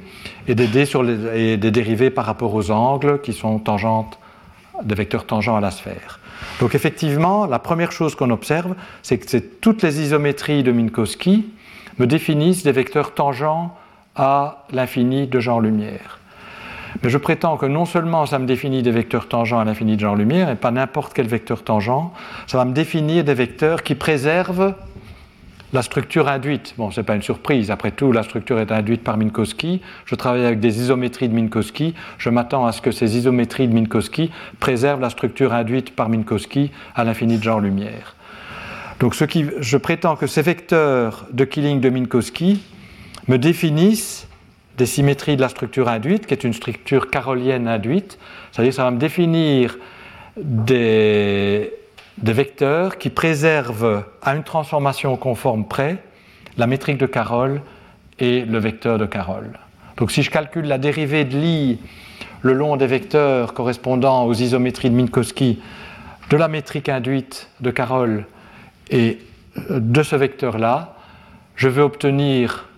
et des d sur et des dérivés par rapport aux angles qui sont tangentes, des vecteurs tangents à la sphère. Donc effectivement, la première chose qu'on observe, c'est que toutes les isométries de Minkowski me définissent des vecteurs tangents à l'infini de genre-lumière. Mais je prétends que non seulement ça me définit des vecteurs tangents à l'infini de genre-lumière, et pas n'importe quel vecteur tangent, ça va me définir des vecteurs qui préservent la structure induite. Bon, ce n'est pas une surprise, après tout, la structure est induite par Minkowski. Je travaille avec des isométries de Minkowski. Je m'attends à ce que ces isométries de Minkowski préservent la structure induite par Minkowski à l'infini de genre-lumière. Donc ce je prétends que ces vecteurs de Killing de Minkowski me définissent des symétries de la structure induite, qui est une structure carolienne induite, c'est-à-dire que ça va me définir des, vecteurs qui préservent à une transformation conforme près la métrique de Carroll et le vecteur de Carroll. Donc si je calcule la dérivée de l'I le long des vecteurs correspondant aux isométries de Minkowski de la métrique induite de Carroll et de ce vecteur-là, je vais obtenir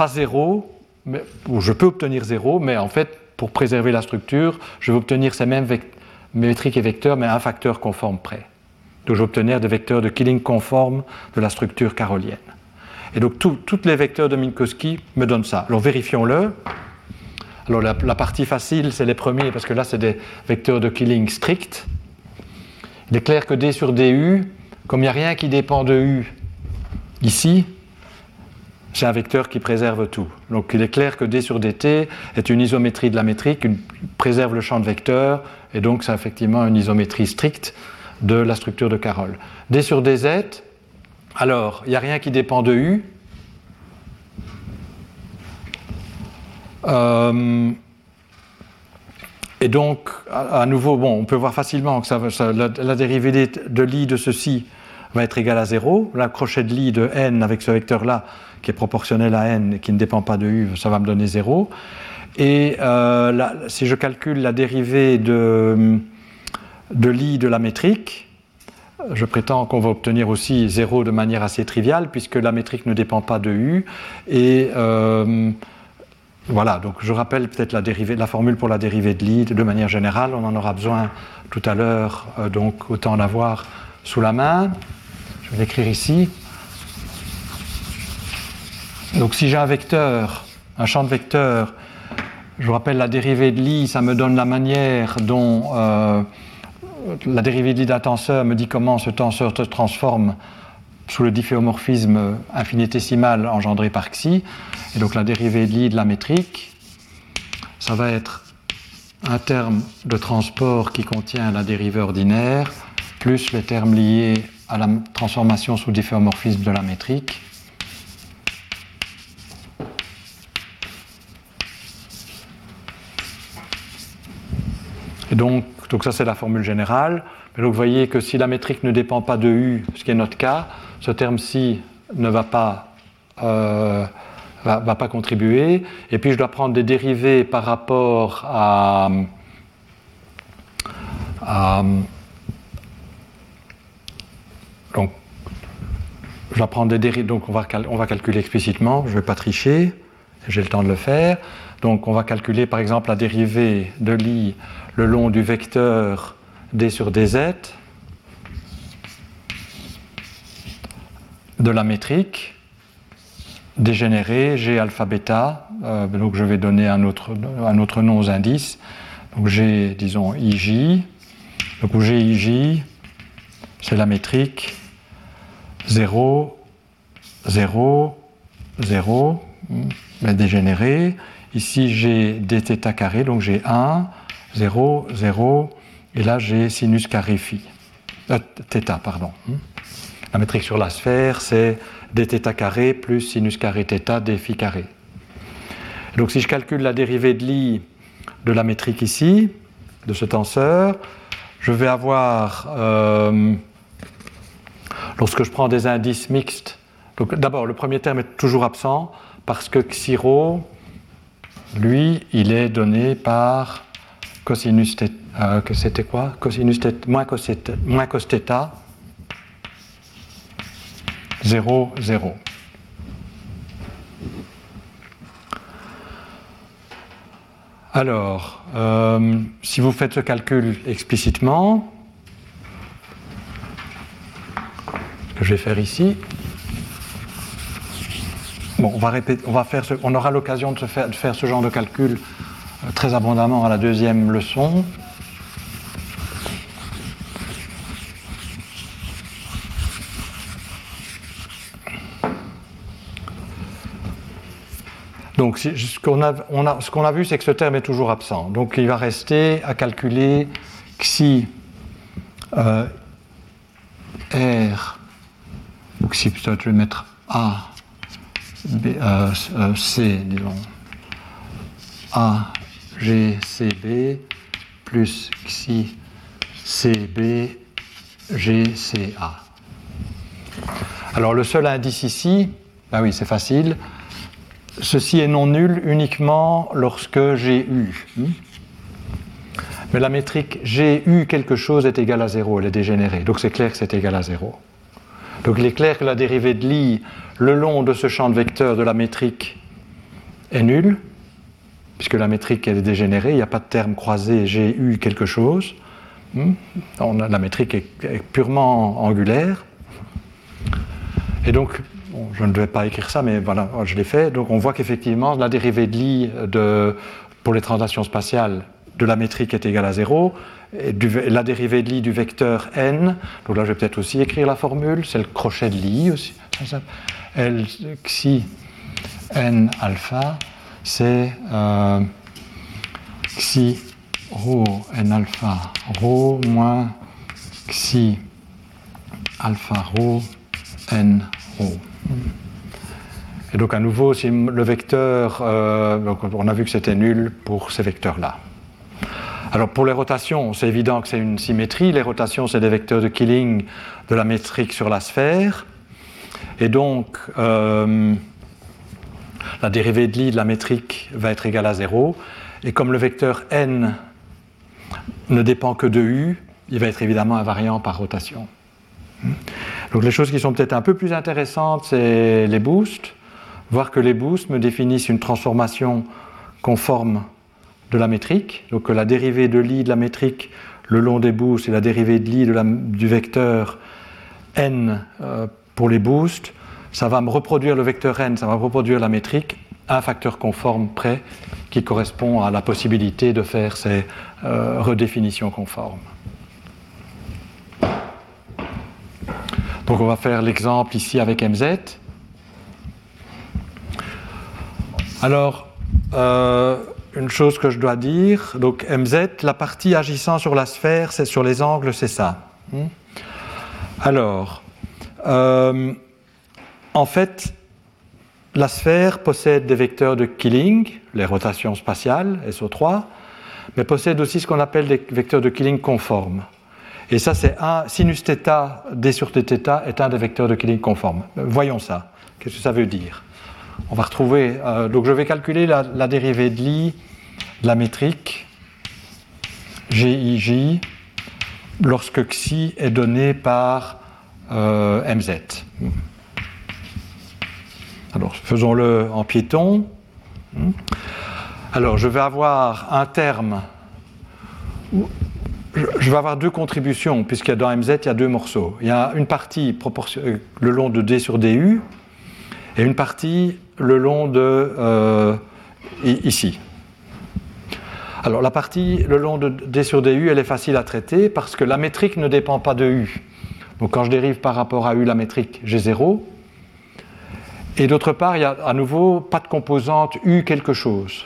pas zéro, mais, ou je peux obtenir zéro, mais en fait, pour préserver la structure, je vais obtenir ces mêmes métriques et vecteurs, mais à un facteur conforme près. Donc obtenir des vecteurs de Killing conformes de la structure carolienne. Et donc tous les vecteurs de Minkowski me donnent ça. Alors vérifions-le. Alors la, la, partie facile, c'est les premiers, parce que là, c'est des vecteurs de Killing stricts. Il est clair que D sur DU, comme il n'y a rien qui dépend de U ici, c'est un vecteur qui préserve tout. Donc il est clair que D sur dt est une isométrie de la métrique, qui préserve le champ de vecteur, et donc c'est effectivement une isométrie stricte de la structure de Carroll. D sur dz, alors il n'y a rien qui dépend de U. Euh, et donc, à, nouveau, bon, on peut voir facilement que la, dérivée de l'i de ceci va être égale à 0. La crochet de l'I de n avec ce vecteur-là, qui est proportionnel à n et qui ne dépend pas de u, ça va me donner 0. Et euh, si je calcule la dérivée de, de l'I de la métrique, je prétends qu'on va obtenir aussi 0 de manière assez triviale, puisque la métrique ne dépend pas de u. Et euh, voilà, donc je rappelle peut-être la, la formule pour la dérivée de l'I de manière générale. On en aura besoin tout à l'heure, euh, donc autant l'avoir sous la main. Je vais l'écrire ici. Donc si j'ai un vecteur, un champ de vecteurs, je vous rappelle la dérivée de l'i, ça me donne la manière dont euh, la dérivée de l'i d'un tenseur me dit comment ce tenseur se transforme sous le difféomorphisme infinitésimal engendré par xi. Et donc la dérivée de l'i de la métrique, ça va être un terme de transport qui contient la dérivée ordinaire, plus les termes liés à la transformation sous difféomorphisme de la métrique. Et donc, ça c'est la formule générale. Mais donc vous voyez que si la métrique ne dépend pas de U, ce qui est notre cas, ce terme-ci ne va pas, euh, va, pas contribuer. Et puis je dois prendre des dérivés par rapport à, donc, je vais prendre des. Donc, on va, on va calculer explicitement. Je ne vais pas tricher. J'ai le temps de le faire. Donc, on va calculer par exemple la dérivée de l'i le long du vecteur d sur dz de la métrique dégénérée g alpha bêta. Euh, donc, je vais donner un autre, nom aux indices. Donc, j'ai, disons, ij. Donc, où gij, c'est la métrique 0, 0, 0, mais dégénéré. Ici, j'ai dθ carré, donc j'ai 1, 0, 0, et là, j'ai sinus carré phi. Euh, θ, pardon. La métrique sur la sphère, c'est dθ carré plus sinus carré θ d phi carré. Donc, si je calcule la dérivée de l'i de la métrique ici, de ce tenseur, je vais avoir euh, Lorsque je prends des indices mixtes, d'abord le premier terme est toujours absent parce que xiro, lui, il est donné par cosinus theta, euh, que c'était quoi? Cosinus theta, moins cos moins cos theta 0, 0. Alors, euh, si vous faites ce calcul explicitement, que je vais faire ici, bon, on, va on, aura l'occasion de, faire ce genre de calcul très abondamment à la deuxième leçon. Donc ce qu'on a, vu, c'est que ce terme est toujours absent. Donc il va rester à calculer xi euh, r donc si peut-être je mettre A, B, euh, euh, C, disons, A, G, C, B, plus xi, C, B, G, C, A. Alors le seul indice ici, ben oui, c'est facile. Ceci est non nul uniquement lorsque j'ai eu. Hmm? Mais la métrique j'ai eu quelque chose est égale à 0, elle est dégénérée. Donc c'est clair que c'est égal à 0. Donc il est clair que la dérivée de l'i le long de ce champ de vecteurs de la métrique est nulle, puisque la métrique est dégénérée, il n'y a pas de terme croisé j'ai eu quelque chose. Hmm? la métrique est, purement angulaire. Et donc, je ne devais pas écrire ça, mais voilà, je l'ai fait. Donc on voit qu'effectivement, la dérivée de l'i pour les translations spatiales de la métrique est égale à 0, la dérivée de l'i du vecteur n, donc là je vais peut-être aussi écrire la formule, c'est le crochet de l'i aussi, L xi n alpha, c'est euh, xi rho n alpha rho moins xi alpha rho n rho. Et donc à nouveau, si le vecteur, euh, on a vu que c'était nul pour ces vecteurs-là. Alors pour les rotations, c'est évident que c'est une symétrie. Les rotations, c'est des vecteurs de Killing de la métrique sur la sphère. Et donc, euh, la dérivée de Lie de la métrique va être égale à 0. Et comme le vecteur n ne dépend que de u, il va être évidemment invariant par rotation. Donc les choses qui sont peut-être un peu plus intéressantes, c'est les boosts. Voir que les boosts me définissent une transformation conforme de la métrique. Donc la dérivée de Lie de la métrique le long des boosts et la dérivée de Lie du vecteur n euh, pour les boosts, ça va me reproduire le vecteur n, ça va reproduire la métrique un facteur conforme près qui correspond à la possibilité de faire ces euh, redéfinitions conformes. Donc on va faire l'exemple ici avec MZ. Alors, euh, une chose que je dois dire, donc MZ, la partie agissant sur la sphère, c'est sur les angles, c'est ça. Hmm? Alors, euh, en fait, la sphère possède des vecteurs de Killing, les rotations spatiales, SO3, mais possède aussi ce qu'on appelle des vecteurs de Killing conformes. Et ça, c'est un sinus θ, d sur t est un des vecteurs de Killing conformes. Voyons ça. Qu'est-ce que ça veut dire? On va retrouver. Euh, donc, je vais calculer la, dérivée de l'I la métrique GIJ lorsque Xi est donné par euh, MZ. Alors, faisons-le en piéton. Alors, je vais avoir un terme. Je vais avoir deux contributions, puisqu'il y a dans MZ, il y a deux morceaux. Il y a une partie euh, le long de D sur DU et une partie le long de euh, ici. Alors la partie le long de D sur DU, elle est facile à traiter parce que la métrique ne dépend pas de U. Donc quand je dérive par rapport à U la métrique, j'ai 0. Et d'autre part, il n'y a à nouveau pas de composante U quelque chose.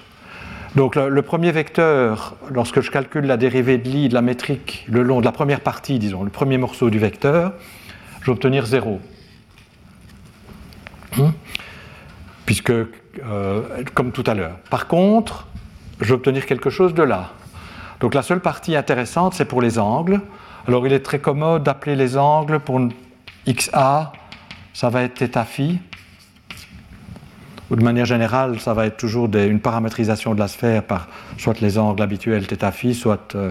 Donc le, premier vecteur, lorsque je calcule la dérivée de l'I de la métrique le long de la première partie, disons, le premier morceau du vecteur, je vais obtenir 0. Hmm? Puisque, euh, comme tout à l'heure. Par contre, je vais obtenir quelque chose de là. Donc la seule partie intéressante, c'est pour les angles. Alors il est très commode d'appeler les angles pour XA, ça va être θ phi. Ou de manière générale, ça va être toujours une paramétrisation de la sphère par soit les angles habituels θ soit euh,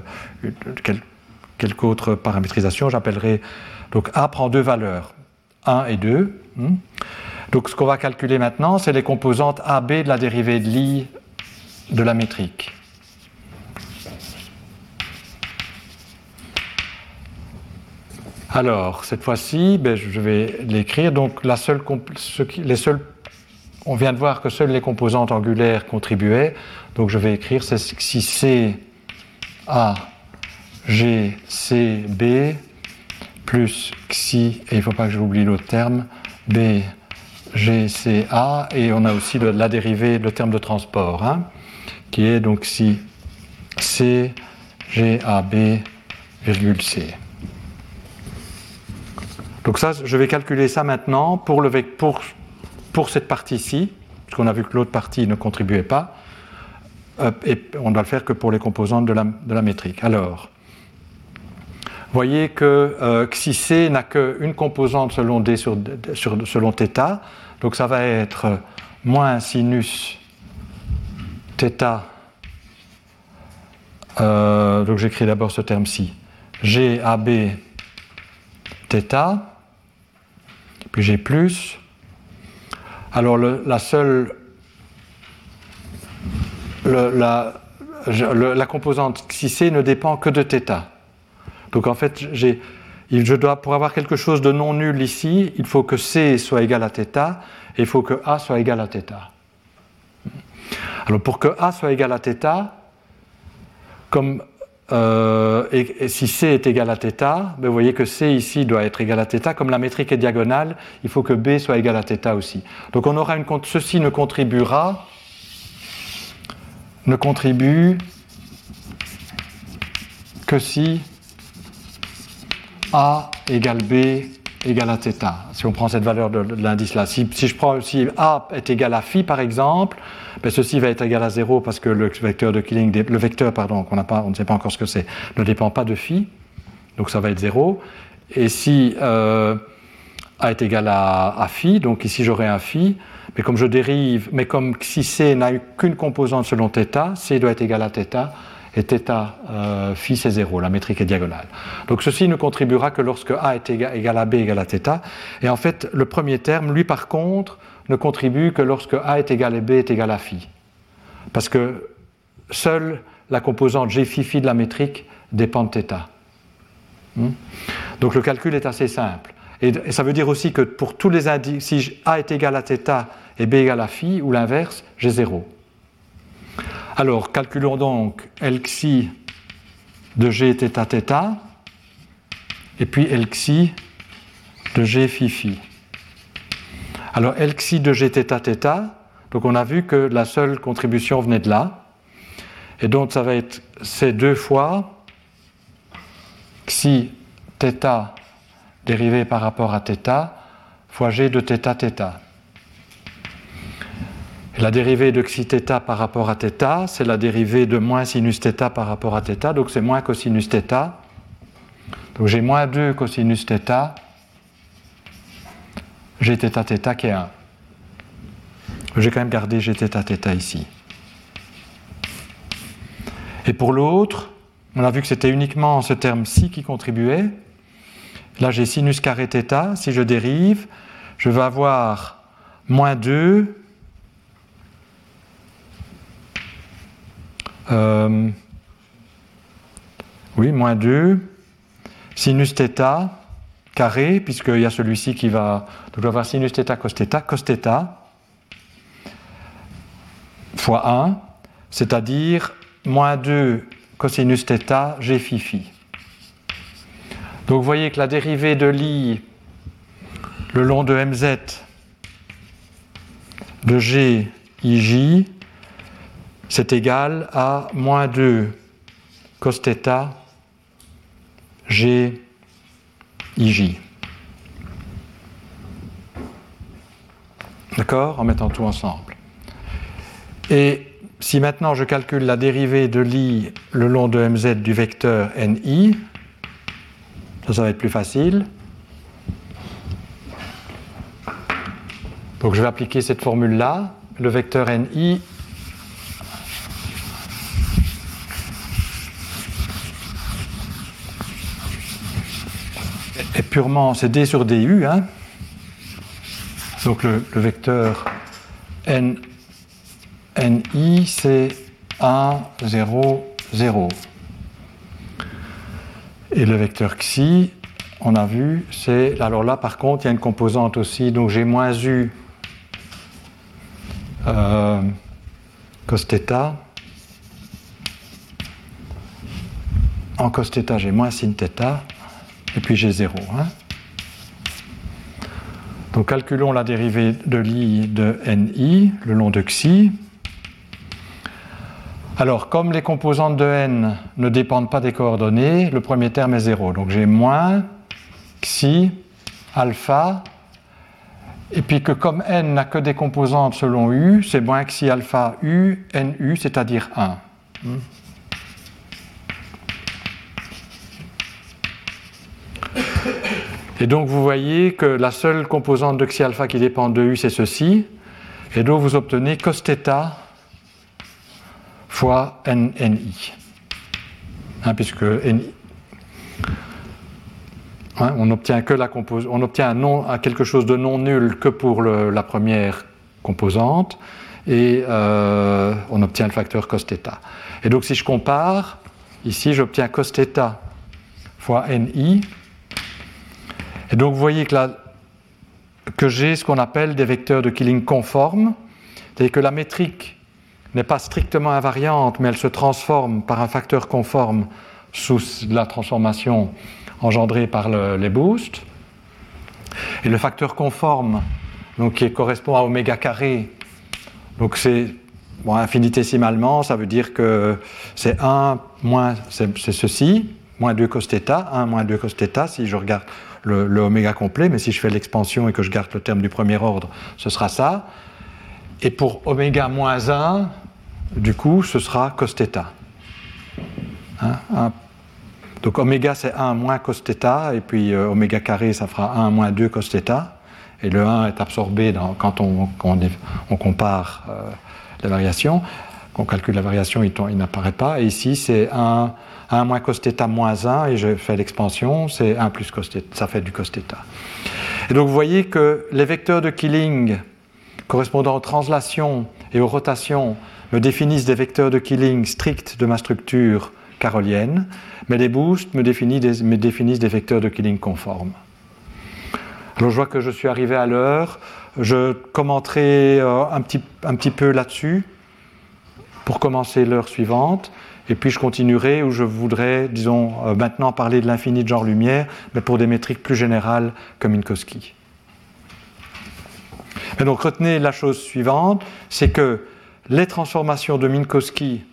quelque autre paramétrisation. J'appellerai. Donc A prend deux valeurs, 1 et 2. Hmm. Donc ce qu'on va calculer maintenant, c'est les composantes AB de la dérivée de l'I de la métrique. Alors, cette fois-ci, ben, je vais l'écrire. Donc, les seuls, on vient de voir que seules les composantes angulaires contribuaient. Donc, je vais écrire si C A G C B plus xi, et il ne faut pas que j'oublie l'autre terme, B G C A, et on a aussi la dérivée, le terme de transport, hein, qui est donc si C G A B virgule C. Donc ça, je vais calculer ça maintenant pour, le, pour, pour cette partie-ci, puisqu'on a vu que l'autre partie ne contribuait pas, euh, et on ne doit le faire que pour les composantes de la, de la métrique. Alors, voyez que euh, xi c n'a qu'une composante selon d sur, sur, selon θ, donc ça va être moins sinus θ, euh, donc j'écris d'abord ce terme-ci, GAB θ, puis j'ai plus. Alors la seule, la, la, composante xi c ne dépend que de θ. Donc en fait, je dois, pour avoir quelque chose de non nul ici, il faut que c soit égal à θ et il faut que a soit égal à θ. Alors pour que a soit égal à θ, comme euh, et, si C est égal à θ, ben, vous voyez que C ici doit être égal à θ. Comme la métrique est diagonale, il faut que B soit égal à θ aussi. Donc on aura une, ceci ne contribuera, ne contribue que si A égale B égale à θ. Si on prend cette valeur de, l'indice là. Si, je prends si A est égal à phi par exemple, ben ceci va être égal à 0 parce que le vecteur de Killing, le vecteur pardon, qu'on n'a pas, on ne sait pas encore ce que c'est, ne dépend pas de phi, donc ça va être 0. Et si euh, A est égal à, à phi, donc ici j'aurai un phi, mais comme je dérive, mais comme si C n'a eu qu'une composante selon θ, C doit être égal à θ, et θ euh, phi c'est 0, la métrique est diagonale. Donc ceci ne contribuera que lorsque A est égal, à B égal à θ. Et en fait, le premier terme, lui par contre, ne contribue que lorsque A est égal à B est égal à phi. Parce que seule la composante G phi phi de la métrique dépend de θ. Hmm? Donc le calcul est assez simple. Et, ça veut dire aussi que pour tous les indices, si A est égal à θ et B égal à phi, ou l'inverse, j'ai 0. Alors, calculons donc Lxi de G θ θ et puis Lxi de G phi phi. Alors, Lxi de G θ θ, donc on a vu que la seule contribution venait de là. Et donc, ça va être ces deux fois xi θ dérivé par rapport à θ fois G de θ θ. La dérivée de xi θ par rapport à θ, c'est la dérivée de moins sinus θ par rapport à θ, donc c'est moins cosinus θ. Donc j'ai moins 2 cosinus θ, g θ θ qui est 1. J'ai quand même gardé g θ θ ici. Et pour l'autre, on a vu que c'était uniquement ce terme-ci qui contribuait. Là, j'ai sinus carré θ. Si je dérive, je vais avoir moins 2 Euh, oui, moins 2, sinus θ carré, puisqu'il y a celui-ci qui va. Donc je vais avoir sinus θ cos θ, cos θ fois 1, c'est-à-dire moins 2 cosinus θ g phi phi. Donc vous voyez que la dérivée de l'i le long de mz de g ij c'est égal à moins 2 cos θ g ij. D'accord? En mettant tout ensemble. Et si maintenant je calcule la dérivée de l'i le long de mz du vecteur ni, ça, ça va être plus facile. Donc je vais appliquer cette formule-là. Le vecteur ni purement, c'est d sur du. Hein. Donc le, vecteur n, ni, c'est 1, 0, 0. Et le vecteur xi, on a vu, c'est. Alors là, par contre, il y a une composante aussi, donc j'ai moins u euh, cos θ. En cos θ, j'ai moins sin θ et puis j'ai 0. Hein. Donc calculons la dérivée de l'i de ni le long de xi. Alors, comme les composantes de n ne dépendent pas des coordonnées, le premier terme est 0. Donc j'ai moins xi alpha, et puis que comme n n'a que des composantes selon u, c'est moins xi alpha u, nu, c'est-à-dire 1. Et donc vous voyez que la seule composante de xi alpha qui dépend de u, c'est ceci. Et donc vous obtenez cos θ fois nni. Hein, puisque ni. Hein, on obtient que la on obtient un non, quelque chose de non nul que pour la première composante et euh, on obtient le facteur cos θ. Et donc si je compare, ici j'obtiens cos θ fois ni et donc vous voyez que, j'ai ce qu'on appelle des vecteurs de Killing conformes, c'est-à-dire que la métrique n'est pas strictement invariante, mais elle se transforme par un facteur conforme sous la transformation engendrée par les boosts. Et le facteur conforme, donc, qui correspond à oméga carré, donc c'est bon, infinitésimalement, ça veut dire que c'est 1 moins, c'est ceci, moins 2 cos θ, 1 moins 2 cos θ, si je regarde le, le oméga complet, mais si je fais l'expansion et que je garde le terme du premier ordre, ce sera ça. Et pour oméga moins 1, du coup, ce sera cos θ. Hein, donc oméga c'est 1 moins cos θ, et puis euh, oméga carré ça fera 1 moins 2 cos θ, et le 1 est absorbé quand on, compare euh, la variation, qu'on calcule la variation, il, n'apparaît pas, et ici c'est 1, 1 moins cos θ moins 1, et je fais l'expansion, c'est 1 plus cos θ, ça fait du cos θ. Et donc vous voyez que les vecteurs de Killing correspondant aux translations et aux rotations me définissent des vecteurs de Killing stricts de ma structure carolienne, mais les boosts me définissent des, me définissent des vecteurs de Killing conformes. Alors je vois que je suis arrivé à l'heure, je commenterai euh, un, petit, un petit peu là-dessus pour commencer l'heure suivante. Et puis je continuerai où je voudrais, disons, euh, maintenant parler de l'infini de genre lumière, mais pour des métriques plus générales comme Minkowski. Et donc retenez la chose suivante, c'est que les transformations de Minkowski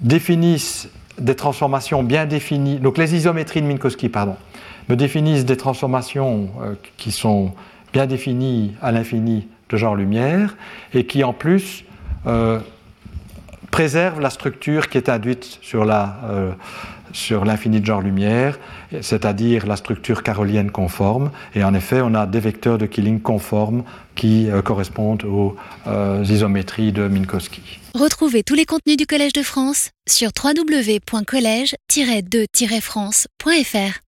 définissent des transformations bien définies, donc les isométries de Minkowski, pardon, me définissent des transformations euh, qui sont bien définies à l'infini de genre lumière et qui en plus euh, préservent la structure qui est induite sur la, euh, sur l'infini de genre lumière, c'est-à-dire la structure carolienne conforme. Et en effet, on a des vecteurs de Killing conformes qui euh, correspondent aux euh, isométries de Minkowski. Retrouvez tous les contenus du Collège de France sur www.colège-2-france.fr.